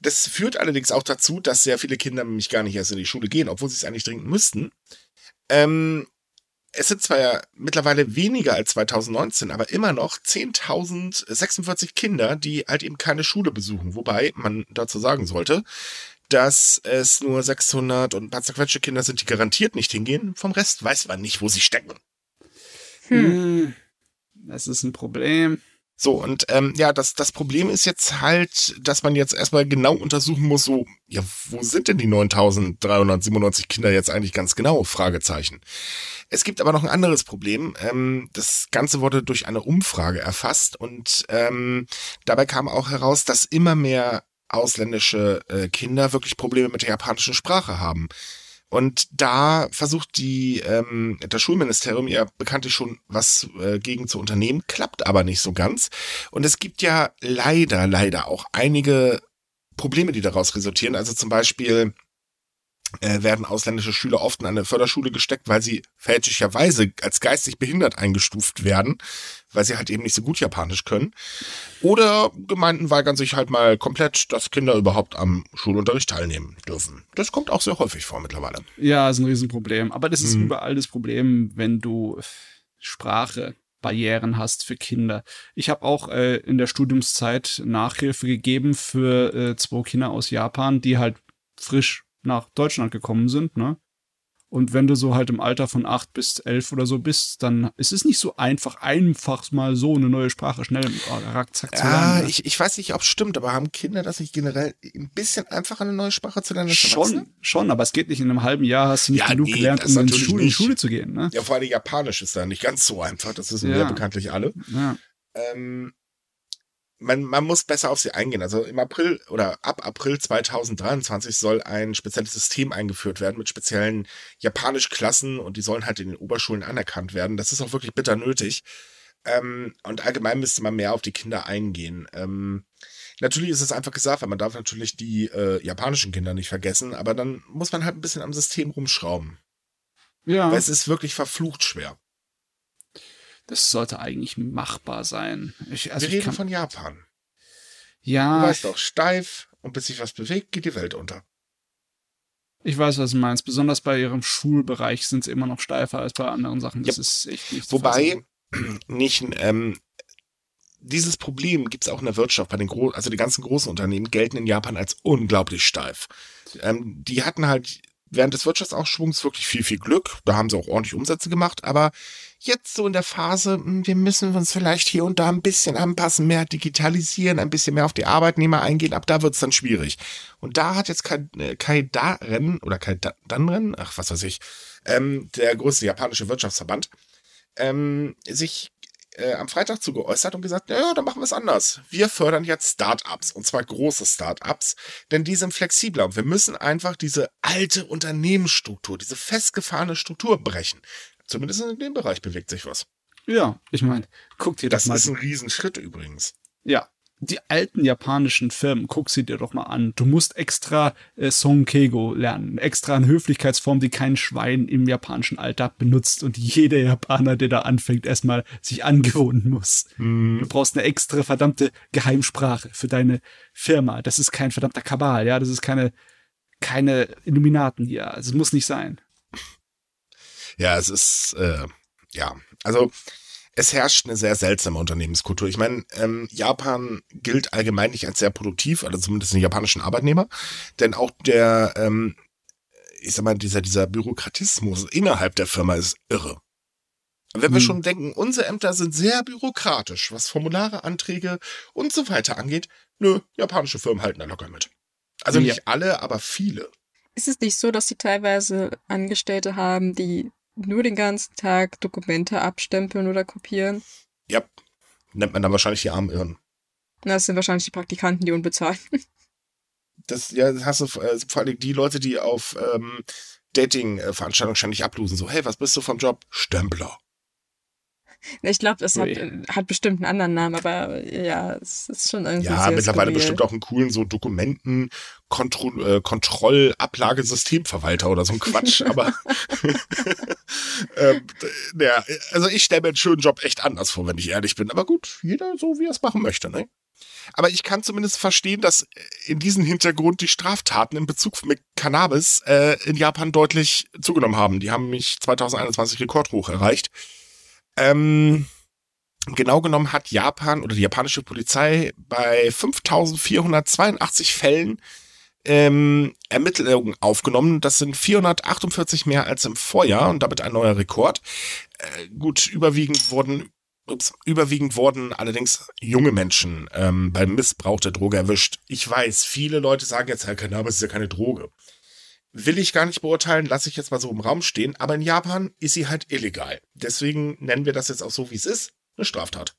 Das führt allerdings auch dazu, dass sehr viele Kinder nämlich gar nicht erst in die Schule gehen, obwohl sie es eigentlich dringend müssten. Ähm, es sind zwar ja mittlerweile weniger als 2019, aber immer noch 10.046 Kinder, die halt eben keine Schule besuchen. Wobei man dazu sagen sollte, dass es nur 600 und ein paar zerquetschte Kinder sind, die garantiert nicht hingehen. Vom Rest weiß man nicht, wo sie stecken. Hm. Das ist ein Problem. So, und ähm, ja, das, das Problem ist jetzt halt, dass man jetzt erstmal genau untersuchen muss, so, ja, wo sind denn die 9397 Kinder jetzt eigentlich ganz genau? Fragezeichen. Es gibt aber noch ein anderes Problem. Ähm, das Ganze wurde durch eine Umfrage erfasst und ähm, dabei kam auch heraus, dass immer mehr ausländische äh, Kinder wirklich Probleme mit der japanischen Sprache haben. Und da versucht die ähm, das Schulministerium ja bekanntlich schon was äh, gegen zu unternehmen, klappt aber nicht so ganz. Und es gibt ja leider, leider auch einige Probleme, die daraus resultieren. Also zum Beispiel äh, werden ausländische Schüler oft in eine Förderschule gesteckt, weil sie fälschlicherweise als geistig behindert eingestuft werden, weil sie halt eben nicht so gut Japanisch können. Oder Gemeinden weigern sich halt mal komplett, dass Kinder überhaupt am Schulunterricht teilnehmen dürfen. Das kommt auch sehr häufig vor mittlerweile. Ja, ist ein Riesenproblem. Aber das ist hm. überall das Problem, wenn du Sprache Barrieren hast für Kinder. Ich habe auch äh, in der Studiumszeit Nachhilfe gegeben für äh, zwei Kinder aus Japan, die halt frisch nach Deutschland gekommen sind, ne? Und wenn du so halt im Alter von acht bis elf oder so bist, dann ist es nicht so einfach, einfach mal so eine neue Sprache schnell rackzack zu lernen. Ja, ich, ich weiß nicht, ob es stimmt, aber haben Kinder das nicht generell ein bisschen einfacher, eine neue Sprache zu lernen? Schon, schon, aber es geht nicht in einem halben Jahr, hast du nicht ja, genug nee, gelernt, um in, Schule, in die Schule zu gehen. Ne? Ja, vor allem Japanisch ist da nicht ganz so einfach, das wissen ja. wir bekanntlich alle. Ja. Ähm, man, man muss besser auf sie eingehen. Also im April oder ab April 2023 soll ein spezielles System eingeführt werden mit speziellen Japanisch-Klassen und die sollen halt in den Oberschulen anerkannt werden. Das ist auch wirklich bitter nötig. Ähm, und allgemein müsste man mehr auf die Kinder eingehen. Ähm, natürlich ist es einfach gesagt, weil man darf natürlich die äh, japanischen Kinder nicht vergessen, aber dann muss man halt ein bisschen am System rumschrauben. Ja. Weil es ist wirklich verflucht schwer. Das sollte eigentlich machbar sein. Ich, also Wir reden von Japan. Ja. Du weißt doch, steif und bis sich was bewegt, geht die Welt unter. Ich weiß, was du meinst. Besonders bei ihrem Schulbereich sind sie immer noch steifer als bei anderen Sachen. Das ja. ist echt nicht Wobei, nicht, ähm, dieses Problem gibt es auch in der Wirtschaft. Bei den Gro also die ganzen großen Unternehmen gelten in Japan als unglaublich steif. Ähm, die hatten halt während des Wirtschaftsaufschwungs wirklich viel, viel Glück. Da haben sie auch ordentlich Umsätze gemacht. Aber jetzt so in der Phase, hm, wir müssen uns vielleicht hier und da ein bisschen anpassen, mehr digitalisieren, ein bisschen mehr auf die Arbeitnehmer eingehen. Ab da wird's dann schwierig. Und da hat jetzt Kai, äh, Kai Daren oder Kai Danren, ach was weiß ich, ähm, der größte japanische Wirtschaftsverband, ähm, sich äh, am Freitag zu geäußert und gesagt, ja, dann machen wir es anders. Wir fördern jetzt Startups und zwar große Startups, denn die sind flexibler und wir müssen einfach diese alte Unternehmensstruktur, diese festgefahrene Struktur brechen. Zumindest in dem Bereich bewegt sich was. Ja, ich meine, guck dir das, Das mal ist ein Riesenschritt übrigens. Ja, die alten japanischen Firmen, guck sie dir doch mal an. Du musst extra äh, Sonkeigo lernen, extra eine Höflichkeitsform, die kein Schwein im japanischen Alltag benutzt und jeder Japaner, der da anfängt, erstmal sich angewöhnen muss. Du brauchst eine extra verdammte Geheimsprache für deine Firma. Das ist kein verdammter Kabal, ja, das ist keine keine Illuminaten hier. Also es muss nicht sein. Ja, es ist, äh, ja, also es herrscht eine sehr seltsame Unternehmenskultur. Ich meine, ähm, Japan gilt allgemein nicht als sehr produktiv, also zumindest den japanischen Arbeitnehmer, denn auch der, ähm, ich sag mal, dieser, dieser Bürokratismus innerhalb der Firma ist irre. Wenn wir Hm. schon denken, unsere Ämter sind sehr bürokratisch, was Formulare, Anträge und so weiter angeht, nö, japanische Firmen halten da locker mit. Also Ja. nicht alle, aber viele. Ist es nicht so, dass sie teilweise Angestellte haben, die nur den ganzen Tag Dokumente abstempeln oder kopieren? Ja, nennt man dann wahrscheinlich die armen Irren. Na, Das sind wahrscheinlich die Praktikanten, die unbezahlt. das, ja, das hast du äh, vor allem die Leute, die auf ähm, Dating-Veranstaltungen ständig ablosen. So, hey, was bist du vom Job? Stempler. Ich glaube, das hat, hat bestimmt einen anderen Namen, aber ja, es ist schon irgendwie Ja, mittlerweile skurril. bestimmt auch einen coolen so Dokumenten, Kontro äh, Kontrollablage-Systemverwalter oder so ein Quatsch, aber ähm, ja, also ich stelle mir einen schönen Job echt anders vor, wenn ich ehrlich bin. Aber gut, jeder so, wie er es machen möchte, ne? Aber ich kann zumindest verstehen, dass in diesem Hintergrund die Straftaten in Bezug mit Cannabis äh, in Japan deutlich zugenommen haben. Die haben mich 2021 rekordhoch erreicht. Ähm, genau genommen hat Japan oder die japanische Polizei bei 5482 Fällen ähm, Ermittlungen aufgenommen. Das sind 448 mehr als im Vorjahr und damit ein neuer Rekord. Äh, gut, überwiegend wurden ups, überwiegend wurden allerdings junge Menschen ähm, beim Missbrauch der Droge erwischt. Ich weiß, viele Leute sagen jetzt, Herr Cannabis ist ja keine Droge. Will ich gar nicht beurteilen, lasse ich jetzt mal so im Raum stehen, aber in Japan ist sie halt illegal. Deswegen nennen wir das jetzt auch so, wie es ist, eine Straftat.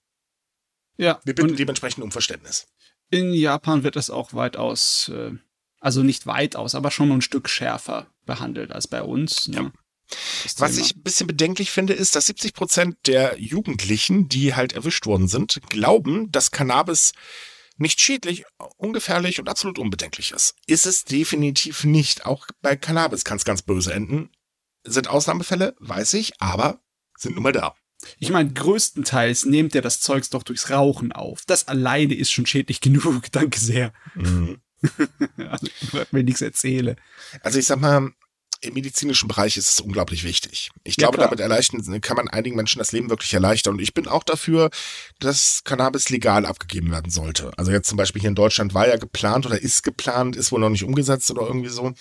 Ja, Wir bitten dementsprechend um Verständnis. in Japan wird das auch weitaus, äh, also nicht weitaus, aber schon ein Stück schärfer behandelt als bei uns. Ne? Ja. Was ich ein bisschen bedenklich finde, ist, dass 70 Prozent der Jugendlichen, die halt erwischt worden sind, glauben, dass Cannabis nicht schädlich, ungefährlich und absolut unbedenklich ist. Ist es definitiv nicht. Auch bei Cannabis kann es ganz böse enden. Sind Ausnahmefälle, weiß ich, aber sind nun mal da. Ich meine, größtenteils nehmt ihr das Zeugs doch durchs Rauchen auf. Das alleine ist schon schädlich genug. Danke sehr. Also, ich mir nichts erzähle. Also ich sag mal, im medizinischen Bereich ist es unglaublich wichtig. Ich Ja, glaube, klar. damit erleichtern, kann man einigen Menschen das Leben wirklich erleichtern. Und ich bin auch dafür, dass Cannabis legal abgegeben werden sollte. Also jetzt zum Beispiel hier in Deutschland war ja geplant oder ist geplant, ist wohl noch nicht umgesetzt oder irgendwie so.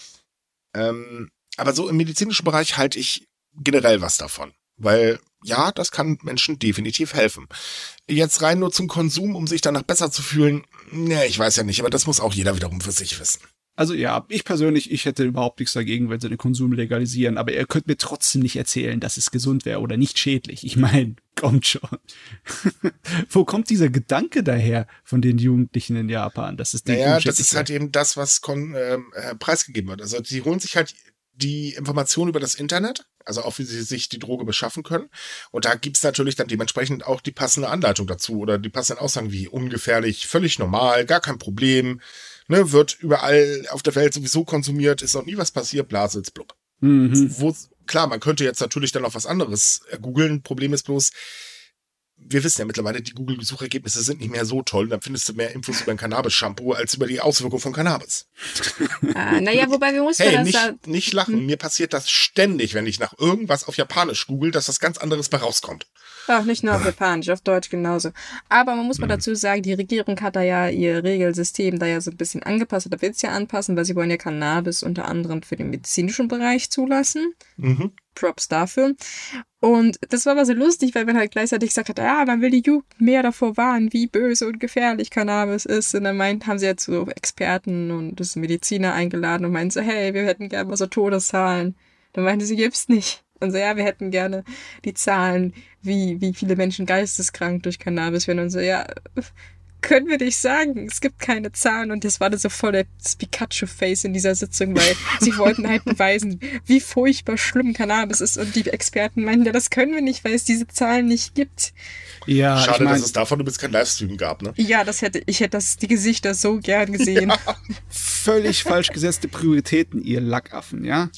Ähm, aber so im medizinischen Bereich halte ich generell was davon. Weil ja, das kann Menschen definitiv helfen. Jetzt rein nur zum Konsum, um sich danach besser zu fühlen, ne, ich weiß ja nicht, aber das muss auch jeder wiederum für sich wissen. Also ja, ich persönlich, ich hätte überhaupt nichts dagegen, wenn sie den Konsum legalisieren, aber ihr könnt mir trotzdem nicht erzählen, dass es gesund wäre oder nicht schädlich. Ich meine, kommt schon. Wo kommt dieser Gedanke daher von den Jugendlichen in Japan? Das ist Naja, das ist halt eben das, was kon, ähm, äh, preisgegeben wird. Also die holen sich halt die Informationen über das Internet, also auch wie sie sich die Droge beschaffen können. Und da gibt's natürlich dann dementsprechend auch die passende Anleitung dazu oder die passenden Aussagen wie ungefährlich, völlig normal, gar kein Problem, ne, wird überall auf der Welt sowieso konsumiert, ist noch nie was passiert, Blasels, blub. Mhm. Wo, klar, man könnte jetzt natürlich dann auch was anderes googeln. Problem ist bloß, wir wissen ja mittlerweile, die Google-Suchergebnisse sind nicht mehr so toll. Dann findest du mehr Infos über ein Cannabis-Shampoo als über die Auswirkungen von Cannabis. Ah, naja, wobei wir mussten Hey, das nicht, da, nicht lachen. Mir passiert das ständig, wenn ich nach irgendwas auf Japanisch google, dass das ganz anderes bei rauskommt. Auch nicht nur auf Japanisch, auf Deutsch genauso. Aber man muss mal Mhm. dazu sagen, die Regierung hat da ja ihr Regelsystem da ja so ein bisschen angepasst oder will es ja anpassen, weil sie wollen ja Cannabis unter anderem für den medizinischen Bereich zulassen. Mhm. Props dafür. Und das war aber so lustig, weil man halt gleichzeitig gesagt hat, ja, man will die Jugend mehr davor warnen, wie böse und gefährlich Cannabis ist. Und dann meint, haben sie jetzt so Experten und das Mediziner eingeladen und meinten so, hey, wir hätten gerne mal so Todeszahlen. Dann meinte sie, gibt's nicht. Und so, ja, wir hätten gerne die Zahlen, wie, wie viele Menschen geisteskrank durch Cannabis werden. Und so, ja, können wir nicht sagen. Es gibt keine Zahlen. Und das war dann so voll das Pikachu-Face in dieser Sitzung, weil sie wollten halt beweisen, wie furchtbar schlimm Cannabis ist. Und die Experten meinten, ja, das können wir nicht, weil es diese Zahlen nicht gibt. Ja, Schade, ich mein, dass es davon übrigens kein Livestream gab, ne? Ja, das hätte, ich hätte das, die Gesichter so gern gesehen. völlig falsch gesetzte Prioritäten, ihr Lackaffen, ja?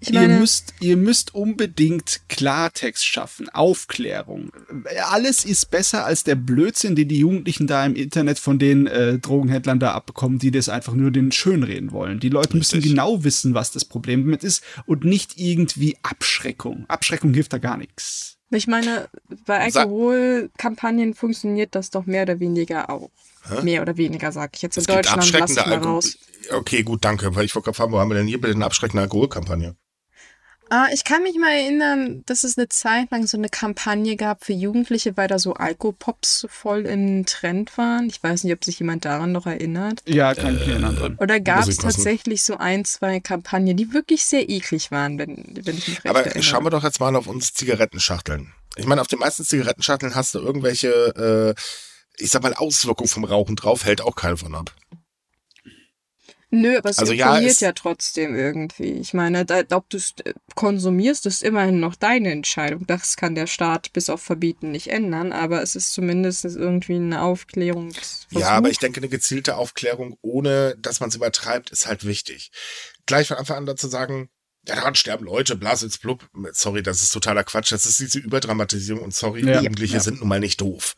Ich ihr, meine, müsst, ihr müsst unbedingt Klartext schaffen, Aufklärung. Alles ist besser als der Blödsinn, den die Jugendlichen da im Internet von den äh, Drogenhändlern da abbekommen, die das einfach nur den schönreden wollen. Die Leute müssen Richtig. genau wissen, was das Problem damit ist und nicht irgendwie Abschreckung. Abschreckung hilft da gar nichts. ich meine, bei Alkoholkampagnen funktioniert das doch mehr oder weniger auch. Hä? Mehr oder weniger, sag ich jetzt. In Es gibt Deutschland lass abschreckende ich mal Alkohol. raus. Okay, gut, danke. Weil ich vor Kopf haben, wo haben wir denn hier bitte eine abschreckende Alkoholkampagne? Ah, ich kann mich mal erinnern, dass es eine Zeit lang so eine Kampagne gab für Jugendliche, weil da so Alkopops voll im Trend waren. Ich weiß nicht, ob sich jemand daran noch erinnert. Ja, kann ich mich erinnern dran. Oder gab es passen. tatsächlich so ein, zwei Kampagnen, die wirklich sehr eklig waren, wenn, wenn ich mich recht Aber erinnere. schauen wir doch jetzt mal auf uns Zigarettenschachteln. Ich meine, auf den meisten Zigarettenschachteln hast du irgendwelche, äh, ich sag mal, Auswirkungen vom Rauchen drauf, hält auch keiner von ab. Nö, aber es Also ja, informiert es- ja trotzdem irgendwie. Ich meine, da, ob du es äh, konsumierst, ist immerhin noch deine Entscheidung. Das kann der Staat bis auf Verbieten nicht ändern, aber es ist zumindest irgendwie eine Aufklärungsversuch. Ja, aber ich denke, eine gezielte Aufklärung, ohne dass man es übertreibt, ist halt wichtig. Gleich von Anfang an dazu sagen, ja, daran sterben Leute, blas ins Blub. Sorry, das ist totaler Quatsch. Das ist diese Überdramatisierung und sorry, Ja. Jugendliche Ja. sind nun mal nicht doof.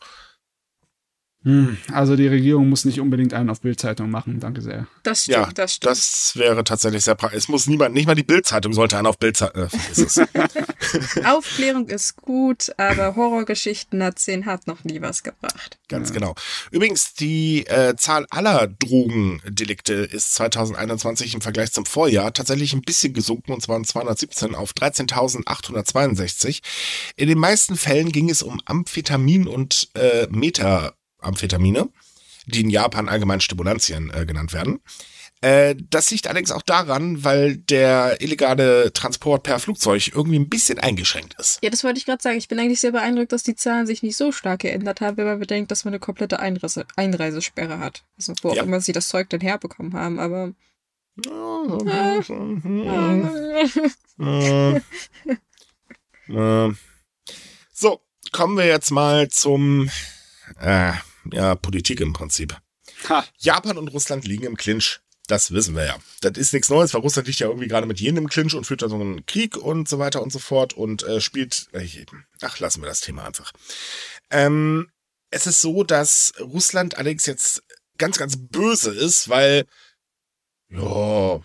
Hm, also die Regierung muss nicht unbedingt einen auf Bildzeitung machen, danke sehr. das stimmt, Ja, das stimmt. Das wäre tatsächlich sehr praktisch. Es muss niemand, nicht mal die Bildzeitung sollte einen auf Bildzeitung, äh. Aufklärung ist gut, aber Horrorgeschichten erzählen hat noch nie was gebracht. Ganz Ja. genau. Übrigens, die äh, Zahl aller Drogendelikte ist 2021 im Vergleich zum Vorjahr tatsächlich ein bisschen gesunken, und zwar von 217 auf 13.862. In den meisten Fällen ging es um Amphetamin und äh, Methamphetamine, die in Japan allgemein Stimulantien äh, genannt werden. Äh, das liegt allerdings auch daran, weil der illegale Transport per Flugzeug irgendwie ein bisschen eingeschränkt ist. Ja, das wollte ich gerade sagen. Ich bin eigentlich sehr beeindruckt, dass die Zahlen sich nicht so stark geändert haben, wenn man bedenkt, dass man eine komplette Einreise Einreisesperre hat. Also wo Ja. auch immer sie das Zeug dann herbekommen haben, aber. Äh, äh. So, kommen wir jetzt mal zum äh, ja, Politik im Prinzip. Ha, Japan und Russland liegen im Clinch. Das wissen wir ja. Das ist nichts Neues, weil Russland liegt ja irgendwie gerade mit jedem im Clinch und führt da so einen Krieg und so weiter und so fort und äh, spielt. Äh, ach, lassen wir das Thema einfach. Ähm, es ist so, dass Russland allerdings jetzt ganz, ganz böse ist, weil ja,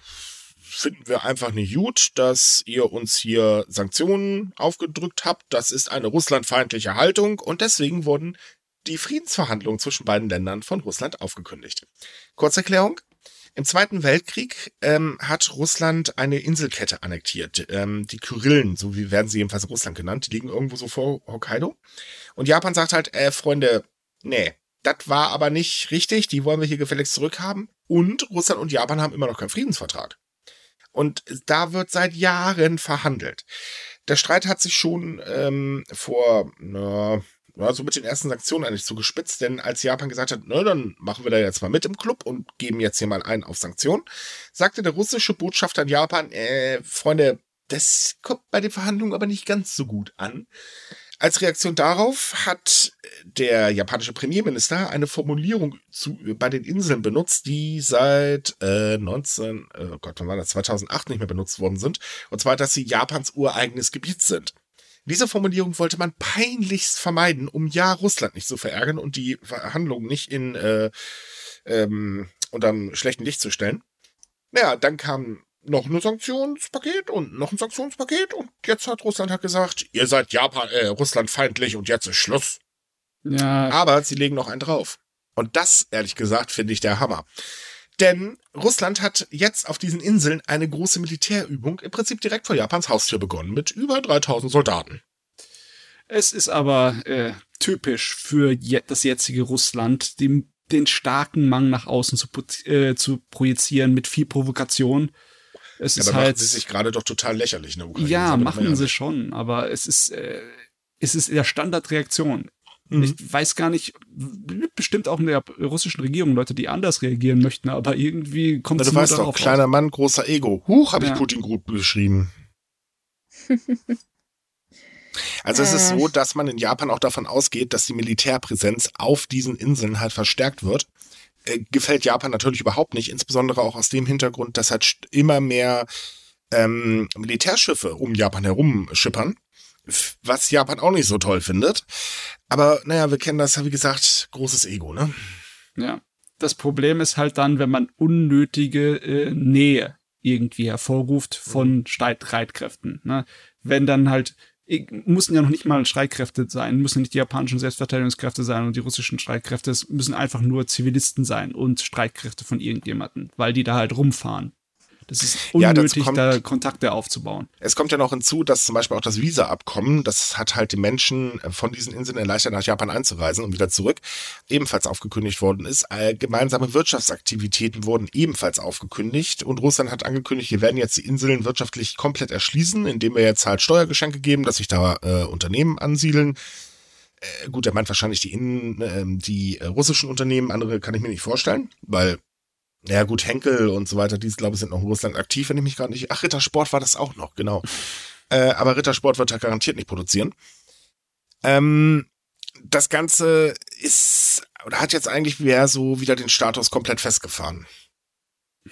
finden wir einfach nicht gut, dass ihr uns hier Sanktionen aufgedrückt habt. Das ist eine russlandfeindliche Haltung und deswegen wurden die Friedensverhandlungen zwischen beiden Ländern von Russland aufgekündigt. Kurzerklärung. Im Zweiten Weltkrieg ähm, hat Russland eine Inselkette annektiert. Ähm, die Kyrillen, so wie werden sie jedenfalls in Russland genannt, die liegen irgendwo so vor Hokkaido. Und Japan sagt halt, äh, Freunde, nee, das war aber nicht richtig, die wollen wir hier gefälligst zurückhaben. Und Russland und Japan haben immer noch keinen Friedensvertrag. Und da wird seit Jahren verhandelt. Der Streit hat sich schon ähm, vor, na, ja, so mit den ersten Sanktionen eigentlich zugespitzt, denn als Japan gesagt hat, na, dann machen wir da jetzt mal mit im Club und geben jetzt hier mal ein auf Sanktionen, sagte der russische Botschafter in Japan, äh, Freunde, das kommt bei den Verhandlungen aber nicht ganz so gut an. Als Reaktion darauf hat der japanische Premierminister eine Formulierung zu, bei den Inseln benutzt, die seit äh, 19, oh Gott, wann war das, 2008 nicht mehr benutzt worden sind. Und zwar, dass sie Japans ureigenes Gebiet sind. Diese Formulierung wollte man peinlichst vermeiden, um ja Russland nicht zu verärgern und die Verhandlungen nicht in äh, ähm, unterm schlechten Licht zu stellen. Naja, dann kam noch ein Sanktionspaket und noch ein Sanktionspaket und jetzt hat Russland halt gesagt, ihr seid Japan, äh, Russland feindlich und jetzt ist Schluss. Ja. Aber sie legen noch einen drauf. Und das, ehrlich gesagt, finde ich der Hammer. Denn Russland hat jetzt auf diesen Inseln eine große Militärübung im Prinzip direkt vor Japans Haustür begonnen mit über 3000 Soldaten. Es ist aber äh, typisch für je das jetzige Russland, dem, den starken Mang nach außen zu, äh, zu projizieren mit viel Provokation. Es Ja, ist aber halt. machen sie sich gerade doch total lächerlich in der Ukraine. Ja, machen sie schon, aber es ist, äh, es ist der Standardreaktion. Mhm. Ich weiß gar nicht, bestimmt auch in der russischen Regierung Leute, die anders reagieren möchten, aber irgendwie kommt es du nur weißt doch, darauf kleiner Mann, großer Ego. Huch, habe Ja. ich Putin gut beschrieben. Also es ist Äh. so, dass man in Japan auch davon ausgeht, dass die Militärpräsenz auf diesen Inseln halt verstärkt wird. Äh, gefällt Japan natürlich überhaupt nicht, insbesondere auch aus dem Hintergrund, dass halt immer mehr ähm, Militärschiffe um Japan herum schippern, was Japan auch nicht so toll findet. Aber naja, wir kennen das ja, wie gesagt, großes Ego, ne? Ja. Das Problem ist halt dann, wenn man unnötige äh, Nähe irgendwie hervorruft von Streit Streitkräften. Ne? Wenn dann halt, müssen ja noch nicht mal Streitkräfte sein, müssen nicht die japanischen Selbstverteidigungskräfte sein und die russischen Streitkräfte, es müssen einfach nur Zivilisten sein und Streitkräfte von irgendjemanden, weil die da halt rumfahren. Das ist Ja, unnötig, kommt- da Kontakte aufzubauen. Es kommt ja noch hinzu, dass zum Beispiel auch das Visa-Abkommen, das hat halt den Menschen äh, von diesen Inseln erleichtert, nach Japan einzureisen und wieder zurück, ebenfalls aufgekündigt worden ist. Äh, gemeinsame Wirtschaftsaktivitäten wurden ebenfalls aufgekündigt und Russland hat angekündigt, wir werden jetzt die Inseln wirtschaftlich komplett erschließen, indem wir jetzt halt Steuergeschenke geben, dass sich da äh, Unternehmen ansiedeln. Äh, gut, er meint wahrscheinlich die, Innen, ähm, die äh, russischen Unternehmen, andere kann ich mir nicht vorstellen, weil ja gut, Henkel und so weiter, die glaube ich sind noch in Russland aktiv, wenn ich mich gerade nicht. Ach, Rittersport war das auch noch, genau. Äh, aber Rittersport wird er garantiert nicht produzieren. Ähm, das Ganze ist oder hat jetzt eigentlich wieder so wieder den Status komplett festgefahren.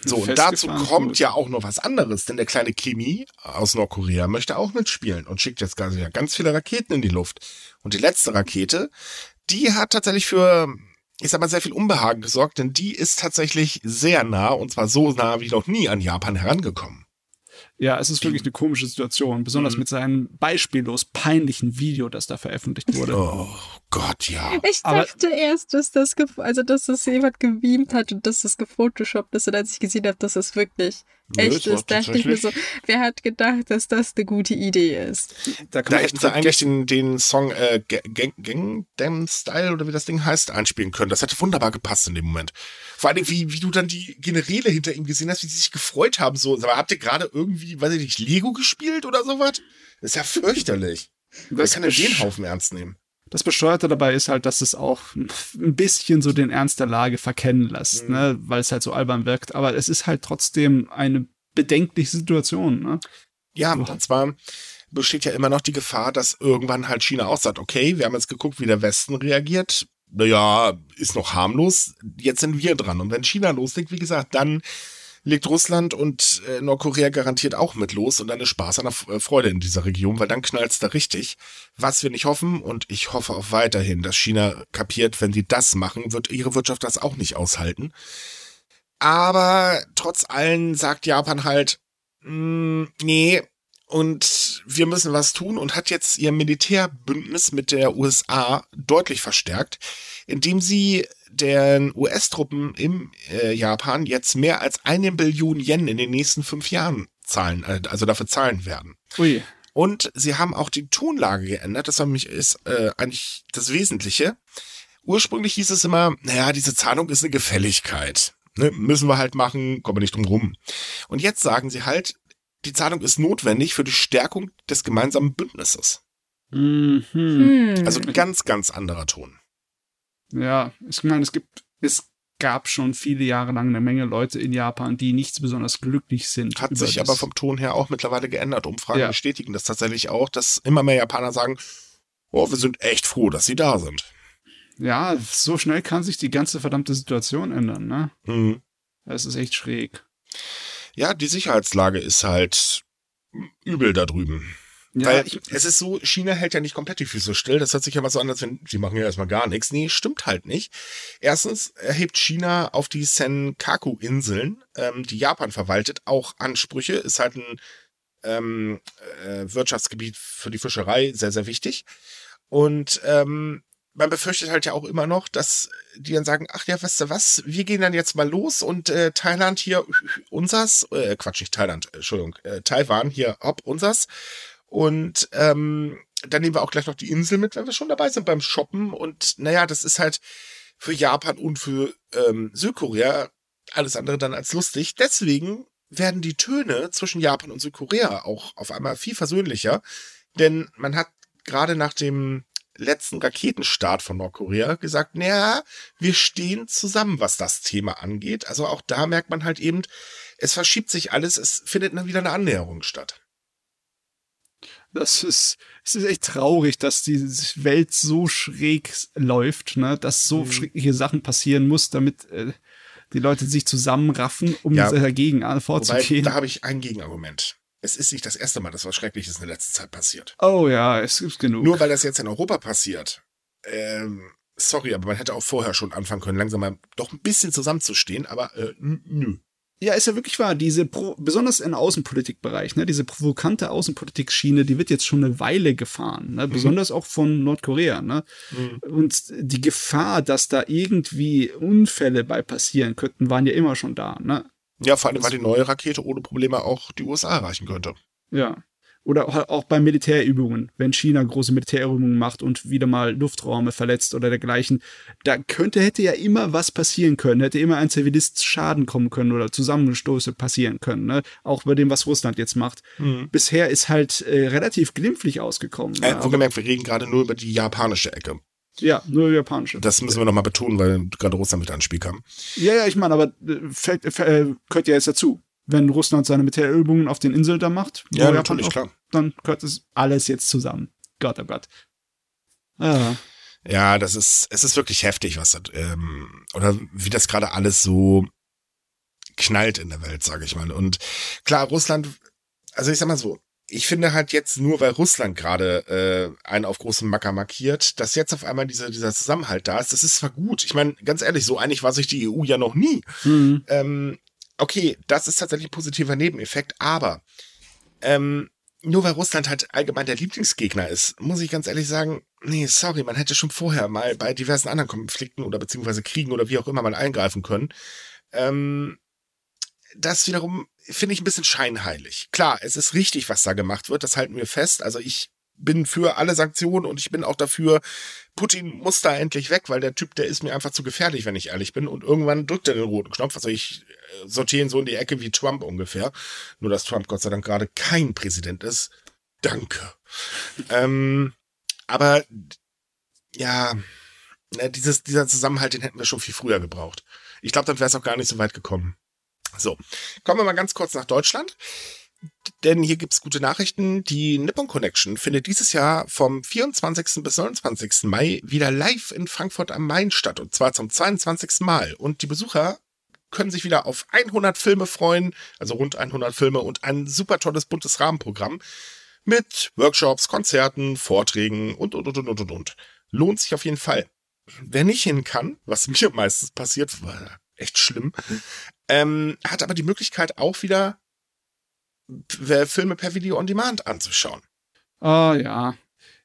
So, und dazu kommt ja auch noch was anderes, denn der kleine Kimi aus Nordkorea möchte auch mitspielen und schickt jetzt ganz, ganz viele Raketen in die Luft. Und die letzte Rakete, die hat tatsächlich für, ich sag mal, sehr viel Unbehagen gesorgt, denn die ist tatsächlich sehr nah, und zwar so nah wie noch nie an Japan herangekommen. Ja, es ist wirklich eine komische Situation, besonders Mhm. mit seinem beispiellos peinlichen Video, das da veröffentlicht wurde. Oh Gott, ja. Ich Aber- dachte erst, dass das, also dass das jemand gebeamt hat und dass das gefotoshoppt ist und als ich gesehen habe, dass das wirklich Nö, echt ist, dachte ich mir so, wer hat gedacht, dass das eine gute Idee ist? Da kann Da man hätten sie eigentlich den, den Song äh, Ga- Gang, Gangnam Style oder wie das Ding heißt, einspielen können. Das hätte wunderbar gepasst in dem Moment. Vor allem, wie, wie du dann die Generäle hinter ihm gesehen hast, wie sie sich gefreut haben. So, aber habt ihr gerade irgendwie, weiß ich nicht, Lego gespielt oder sowas? Das ist ja fürchterlich. Das, kann den Haufen ernst nehmen? Das Bescheuerte dabei ist halt, dass es auch ein bisschen so den Ernst der Lage verkennen lässt, Mhm. ne? weil es halt so albern wirkt. Aber es ist halt trotzdem eine bedenkliche Situation. Ne? Ja, und zwar besteht ja immer noch die Gefahr, dass irgendwann halt China auch sagt, okay, wir haben jetzt geguckt, wie der Westen reagiert. Naja, ist noch harmlos. Jetzt sind wir dran. Und wenn China loslegt, wie gesagt, dann legt Russland und äh, Nordkorea garantiert auch mit los und dann ist Spaß an der äh, Freude in dieser Region, weil dann knallt's da richtig. Was wir nicht hoffen und ich hoffe auch weiterhin, dass China kapiert, wenn die das machen, wird ihre Wirtschaft das auch nicht aushalten. Aber trotz allem sagt Japan halt, "Mm, nee, und wir müssen was tun und hat jetzt ihr Militärbündnis mit der USA deutlich verstärkt, indem sie den US-Truppen im äh, Japan jetzt mehr als eine Billion Yen in den nächsten fünf Jahren zahlen, äh, also dafür zahlen werden. Ui. Und sie haben auch die Tonlage geändert. Das ist äh, eigentlich das Wesentliche. Ursprünglich hieß es immer, naja, diese Zahlung ist eine Gefälligkeit. Ne, müssen wir halt machen, kommen wir nicht drum rum. Und jetzt sagen sie halt, die Zahlung ist notwendig für die Stärkung des gemeinsamen Bündnisses. Mhm. Hm. Also ein ganz, ganz anderer Ton. Ja, ich meine, es gibt, es gab schon viele Jahre lang eine Menge Leute in Japan, die nicht besonders glücklich sind. Hat sich das. aber vom Ton her auch mittlerweile geändert. Umfragen Ja. bestätigen das tatsächlich auch, dass immer mehr Japaner sagen, oh, wir sind echt froh, dass sie da sind. Ja, so schnell kann sich die ganze verdammte Situation ändern, ne? Mhm. Das ist echt schräg. Ja, die Sicherheitslage ist halt übel da drüben. Ja, Weil es ist so, China hält ja nicht komplett die Füße still. Das hört sich ja mal so an, als wenn sie machen ja erstmal gar nichts. Nee, stimmt halt nicht. Erstens erhebt China auf die Senkaku-Inseln, ähm, die Japan verwaltet, auch Ansprüche. Ist halt ein ähm, äh, Wirtschaftsgebiet für die Fischerei, sehr, sehr wichtig. Und ähm, man befürchtet halt ja auch immer noch, dass die dann sagen, ach ja, weißt du was, wir gehen dann jetzt mal los und äh, Thailand hier, unsers, äh, Quatsch, nicht Thailand, Entschuldigung, äh, Taiwan hier, hopp, unsers. Und ähm, dann nehmen wir auch gleich noch die Insel mit, wenn wir schon dabei sind beim Shoppen. Und naja, das ist halt für Japan und für ähm, Südkorea alles andere dann als lustig. Deswegen werden die Töne zwischen Japan und Südkorea auch auf einmal viel versöhnlicher. Denn man hat gerade nach dem letzten Raketenstart von Nordkorea gesagt, naja, wir stehen zusammen, was das Thema angeht. Also auch da merkt man halt eben, es verschiebt sich alles, es findet dann wieder eine Annäherung statt das ist, es ist echt traurig, dass die Welt so schräg läuft, ne, dass so mhm. schreckliche Sachen passieren muss, damit äh, die Leute sich zusammenraffen, um ja, dagegen vorzugehen. da habe ich ein Gegenargument. Es ist nicht das erste Mal, dass was Schreckliches in der letzten Zeit passiert. Oh ja, es gibt genug. Nur weil das jetzt in Europa passiert. Ähm, sorry, aber man hätte auch vorher schon anfangen können, langsam mal doch ein bisschen zusammenzustehen, aber äh, nö. Ja, ist ja wirklich wahr. Diese, Pro besonders im Außenpolitikbereich, ne, diese provokante Außenpolitik-Schiene, die wird jetzt schon eine Weile gefahren, ne, mhm. besonders auch von Nordkorea, ne. Mhm. Und die Gefahr, dass da irgendwie Unfälle bei passieren könnten, waren ja immer schon da, ne. Ja, vor allem, weil die neue Rakete ohne Probleme auch die USA erreichen könnte. Ja oder auch bei Militärübungen, wenn China große Militärübungen macht und wieder mal Lufträume verletzt oder dergleichen, da könnte, hätte ja immer was passieren können, hätte immer ein Zivilist Schaden kommen können oder Zusammenstoße passieren können, ne? auch bei dem, was Russland jetzt macht. Mhm. Bisher ist halt äh, relativ glimpflich ausgekommen. Äh, wohlgemerkt, wir reden gerade nur über die japanische Ecke. Ja, nur japanische. Das müssen wir nochmal betonen, weil gerade Russland mit ans Spiel kam. Ja, ja, ich meine, aber äh, fällt, äh, gehört ja jetzt dazu wenn Russland seine Militärübungen auf den Inseln da macht, ja, natürlich, auch, klar. dann gehört es alles jetzt zusammen. Gott, oh Gott. Ja. Ja, das ist, es ist wirklich heftig, was das, ähm, oder wie das gerade alles so knallt in der Welt, sage ich mal. Und klar, Russland, also ich sag mal so, ich finde halt jetzt nur, weil Russland gerade äh, einen auf großen Macker markiert, dass jetzt auf einmal dieser, dieser Zusammenhalt da ist, das ist zwar gut. Ich meine, ganz ehrlich, so einig war sich die EU ja noch nie. Mhm. Ähm, okay, das ist tatsächlich ein positiver Nebeneffekt, aber ähm, nur weil Russland halt allgemein der Lieblingsgegner ist, muss ich ganz ehrlich sagen, nee, sorry, man hätte schon vorher mal bei diversen anderen Konflikten oder beziehungsweise Kriegen oder wie auch immer mal eingreifen können. Ähm, das wiederum finde ich ein bisschen scheinheilig. Klar, es ist richtig, was da gemacht wird, das halten wir fest. Also ich bin für alle Sanktionen und ich bin auch dafür, Putin muss da endlich weg, weil der Typ, der ist mir einfach zu gefährlich, wenn ich ehrlich bin. Und irgendwann drückt er den roten Knopf. Also ich äh, sortiere ihn so in die Ecke wie Trump ungefähr. Nur, dass Trump Gott sei Dank gerade kein Präsident ist. Danke. ähm, aber ja, ne, dieses, dieser Zusammenhalt, den hätten wir schon viel früher gebraucht. Ich glaube, dann wäre es auch gar nicht so weit gekommen. So, kommen wir mal ganz kurz nach Deutschland denn hier gibt's gute Nachrichten. Die Nippon Connection findet dieses Jahr vom 24. bis 29. Mai wieder live in Frankfurt am Main statt und zwar zum 22. Mal. Und die Besucher können sich wieder auf 100 Filme freuen, also rund 100 Filme und ein super tolles buntes Rahmenprogramm mit Workshops, Konzerten, Vorträgen und, und, und, und, und, und. Lohnt sich auf jeden Fall. Wer nicht hin kann, was mir meistens passiert, war echt schlimm, ähm, hat aber die Möglichkeit auch wieder Filme per Video on Demand anzuschauen. Oh ja.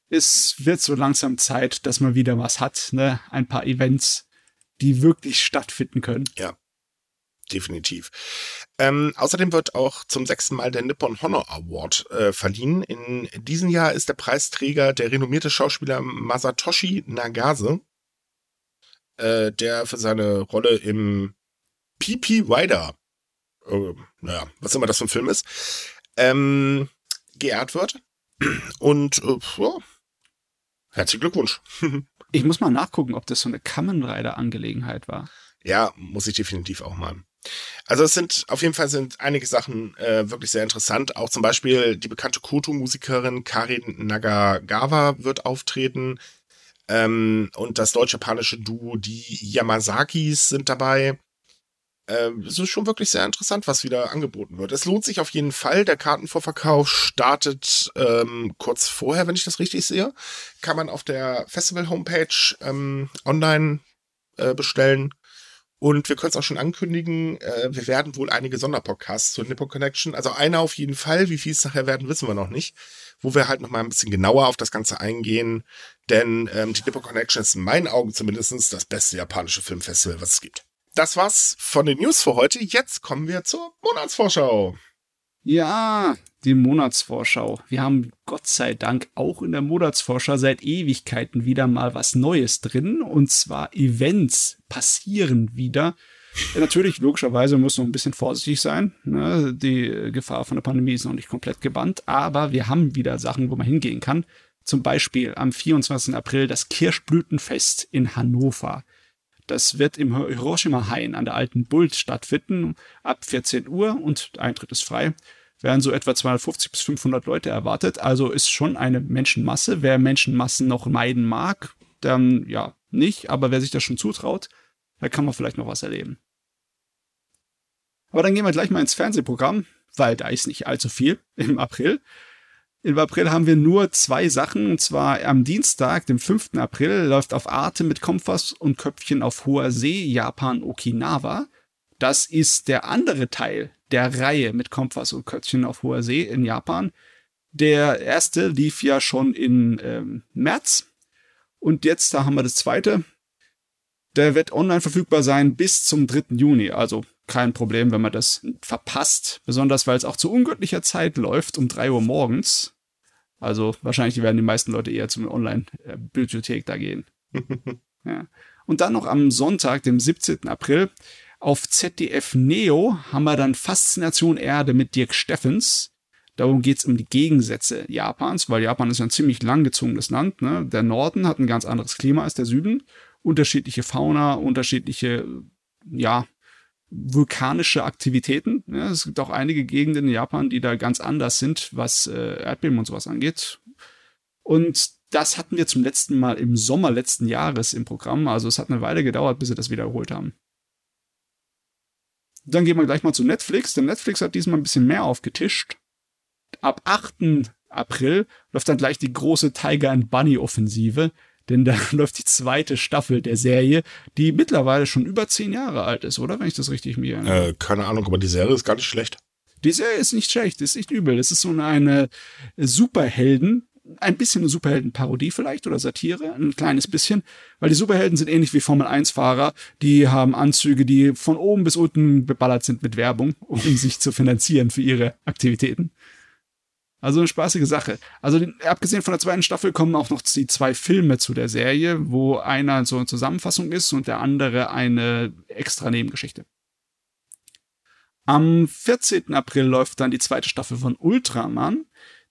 Es wird so langsam Zeit, dass man wieder was hat, ne? Ein paar Events, die wirklich stattfinden können. Ja. Definitiv. Ähm, außerdem wird auch zum sechsten Mal der Nippon Honor Award äh, verliehen. In diesem Jahr ist der Preisträger der renommierte Schauspieler Masatoshi Nagase, äh, der für seine Rolle im PP Rider äh, naja, was immer das für ein Film ist, ähm, geehrt wird. Und äh, ja, herzlichen Glückwunsch. ich muss mal nachgucken, ob das so eine Kamen Rider Angelegenheit war. Ja, muss ich definitiv auch mal. Also es sind auf jeden Fall sind einige Sachen äh, wirklich sehr interessant. Auch zum Beispiel die bekannte Koto-Musikerin Karin Nagagawa wird auftreten. Ähm, und das deutsch-japanische Duo, die Yamasakis, sind dabei. Äh, es ist schon wirklich sehr interessant, was wieder angeboten wird. Es lohnt sich auf jeden Fall. Der Kartenvorverkauf startet ähm, kurz vorher, wenn ich das richtig sehe. Kann man auf der Festival-Homepage ähm, online äh, bestellen. Und wir können es auch schon ankündigen, äh, wir werden wohl einige Sonderpodcasts zur Nippo Connection, also einer auf jeden Fall, wie viel es nachher werden, wissen wir noch nicht, wo wir halt noch mal ein bisschen genauer auf das Ganze eingehen, denn ähm, die Nippo Connection ist in meinen Augen zumindest das beste japanische Filmfestival, was es gibt. Das war's von den News für heute. Jetzt kommen wir zur Monatsvorschau. Ja, die Monatsvorschau. Wir haben Gott sei Dank auch in der Monatsvorschau seit Ewigkeiten wieder mal was Neues drin. Und zwar Events passieren wieder. Natürlich, logischerweise muss noch ein bisschen vorsichtig sein. Ne? Die Gefahr von der Pandemie ist noch nicht komplett gebannt, aber wir haben wieder Sachen, wo man hingehen kann. Zum Beispiel am 24. April das Kirschblütenfest in Hannover. Das wird im Hiroshima-Hain an der alten Bult stattfinden, ab 14 Uhr und Eintritt ist frei. Werden so etwa 250 bis 500 Leute erwartet, also ist schon eine Menschenmasse. Wer Menschenmassen noch meiden mag, dann ja nicht, aber wer sich das schon zutraut, da kann man vielleicht noch was erleben. Aber dann gehen wir gleich mal ins Fernsehprogramm, weil da ist nicht allzu viel im April. Im April haben wir nur zwei Sachen, und zwar am Dienstag, dem 5. April, läuft auf Arte mit Kompass und Köpfchen auf hoher See Japan Okinawa. Das ist der andere Teil der Reihe mit Kompass und Köpfchen auf hoher See in Japan. Der erste lief ja schon in ähm, März und jetzt, da haben wir das zweite. Der wird online verfügbar sein bis zum 3. Juni, also kein Problem, wenn man das verpasst. Besonders weil es auch zu ungöttlicher Zeit läuft, um drei Uhr morgens. Also wahrscheinlich werden die meisten Leute eher zum Online-Bibliothek da gehen. ja. Und dann noch am Sonntag, dem 17. April, auf ZDF Neo haben wir dann Faszination Erde mit Dirk Steffens. Darum geht's um die Gegensätze Japans, weil Japan ist ja ein ziemlich langgezogenes Land. Ne? Der Norden hat ein ganz anderes Klima als der Süden. Unterschiedliche Fauna, unterschiedliche, ja, vulkanische Aktivitäten. Ja, es gibt auch einige Gegenden in Japan, die da ganz anders sind, was äh, Erdbeben und sowas angeht. Und das hatten wir zum letzten Mal im Sommer letzten Jahres im Programm. Also es hat eine Weile gedauert, bis sie das wiederholt haben. Dann gehen wir gleich mal zu Netflix, denn Netflix hat diesmal ein bisschen mehr aufgetischt. Ab 8. April läuft dann gleich die große Tiger and Bunny Offensive denn da läuft die zweite Staffel der Serie, die mittlerweile schon über zehn Jahre alt ist, oder? Wenn ich das richtig mir erinnere. Äh, keine Ahnung, aber die Serie ist gar nicht schlecht. Die Serie ist nicht schlecht, ist nicht übel. Es ist so eine Superhelden, ein bisschen eine Superhelden-Parodie vielleicht oder Satire, ein kleines bisschen, weil die Superhelden sind ähnlich wie Formel-1-Fahrer, die haben Anzüge, die von oben bis unten beballert sind mit Werbung, um sich zu finanzieren für ihre Aktivitäten. Also eine spaßige Sache. Also abgesehen von der zweiten Staffel kommen auch noch die zwei Filme zu der Serie, wo einer so eine Zusammenfassung ist und der andere eine extra Nebengeschichte. Am 14. April läuft dann die zweite Staffel von Ultraman,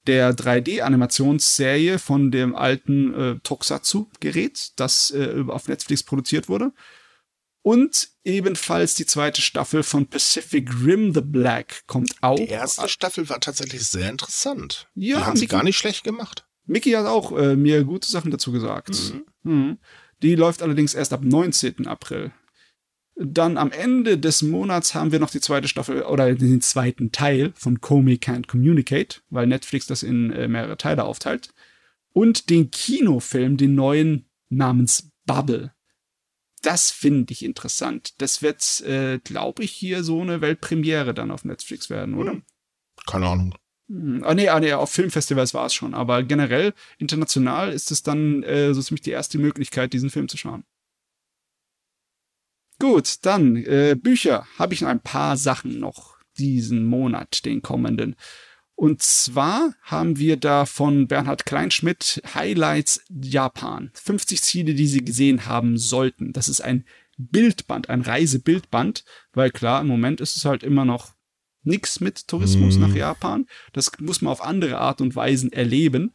der 3D-Animationsserie von dem alten äh, Tokusatsu-Gerät, das äh, auf Netflix produziert wurde. Und ebenfalls die zweite Staffel von Pacific Rim The Black kommt auch. Die erste Staffel war tatsächlich sehr interessant. Ja, die haben sie gar nicht schlecht gemacht. Mickey hat auch äh, mir gute Sachen dazu gesagt. Mhm. Mhm. Die läuft allerdings erst ab 19. April. Dann am Ende des Monats haben wir noch die zweite Staffel oder den zweiten Teil von Comey Can't Communicate, weil Netflix das in äh, mehrere Teile aufteilt. Und den Kinofilm, den neuen namens Bubble das finde ich interessant. Das wird, äh, glaube ich, hier so eine Weltpremiere dann auf Netflix werden, oder? Hm. Keine Ahnung. Hm. Ah, nee, ah, nee, auf Filmfestivals war es schon. Aber generell, international ist es dann äh, so ziemlich die erste Möglichkeit, diesen Film zu schauen. Gut, dann äh, Bücher. Habe ich noch ein paar Sachen noch diesen Monat, den kommenden. Und zwar haben wir da von Bernhard Kleinschmidt Highlights Japan. 50 Ziele, die Sie gesehen haben sollten. Das ist ein Bildband, ein Reisebildband, weil klar, im Moment ist es halt immer noch nix mit Tourismus mm. nach Japan. Das muss man auf andere Art und Weisen erleben.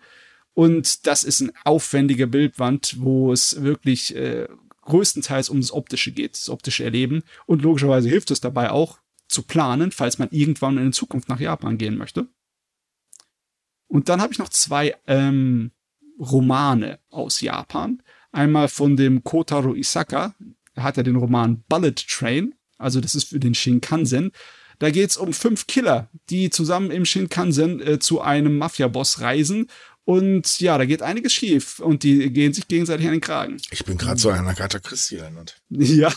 Und das ist ein aufwendiger Bildband, wo es wirklich äh, größtenteils um das Optische geht, das optische Erleben. Und logischerweise hilft es dabei auch zu planen, falls man irgendwann in Zukunft nach Japan gehen möchte. Und dann habe ich noch zwei ähm, Romane aus Japan. Einmal von dem Kotaro Isaka, da hat er den Roman Bullet Train, Also das ist für den Shinkansen. Da geht's um fünf Killer, die zusammen im Shinkansen äh, zu einem Mafia-Boss reisen. Und ja, da geht einiges schief und die gehen sich gegenseitig an den Kragen. Ich bin gerade so an Agatha Christie erinnert. Ja,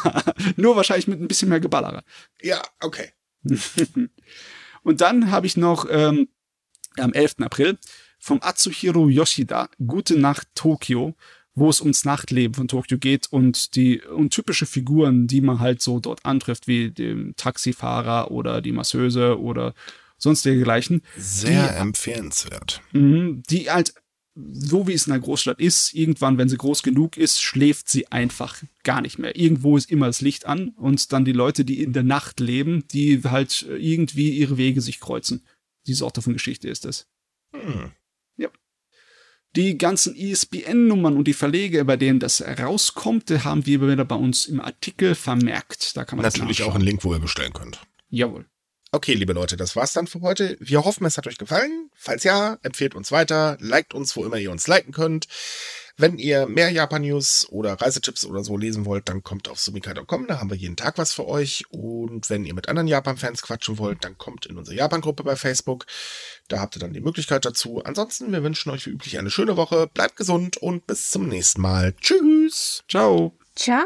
nur wahrscheinlich mit ein bisschen mehr Geballere. Ja, okay. und dann habe ich noch ähm, am 11. April vom Atsuhiro Yoshida Gute Nacht Tokio, wo es ums Nachtleben von Tokio geht und die und typische Figuren, die man halt so dort antrifft, wie dem Taxifahrer oder die Masseuse oder sonstige gleichen. Sehr die, empfehlenswert. Mhm, die halt so wie es in einer Großstadt ist, irgendwann, wenn sie groß genug ist, schläft sie einfach gar nicht mehr. Irgendwo ist immer das Licht an und dann die Leute, die in der Nacht leben, die halt irgendwie ihre Wege sich kreuzen. Die Sorte von Geschichte ist es. Hm. Ja. Die ganzen ISBN-Nummern und die Verlege, bei denen das rauskommt, haben wir wieder bei uns im Artikel vermerkt. Da kann man natürlich auch einen Link, wo ihr bestellen könnt. Jawohl. Okay, liebe Leute, das war's dann für heute. Wir hoffen, es hat euch gefallen. Falls ja, empfehlt uns weiter, liked uns, wo immer ihr uns liken könnt. Wenn ihr mehr Japan-News oder Reisetipps oder so lesen wollt, dann kommt auf sumikai.com, da haben wir jeden Tag was für euch. Und wenn ihr mit anderen Japan-Fans quatschen wollt, dann kommt in unsere Japan-Gruppe bei Facebook. Da habt ihr dann die Möglichkeit dazu. Ansonsten, wir wünschen euch wie üblich eine schöne Woche, bleibt gesund und bis zum nächsten Mal. Tschüss. Ciao. Ciao.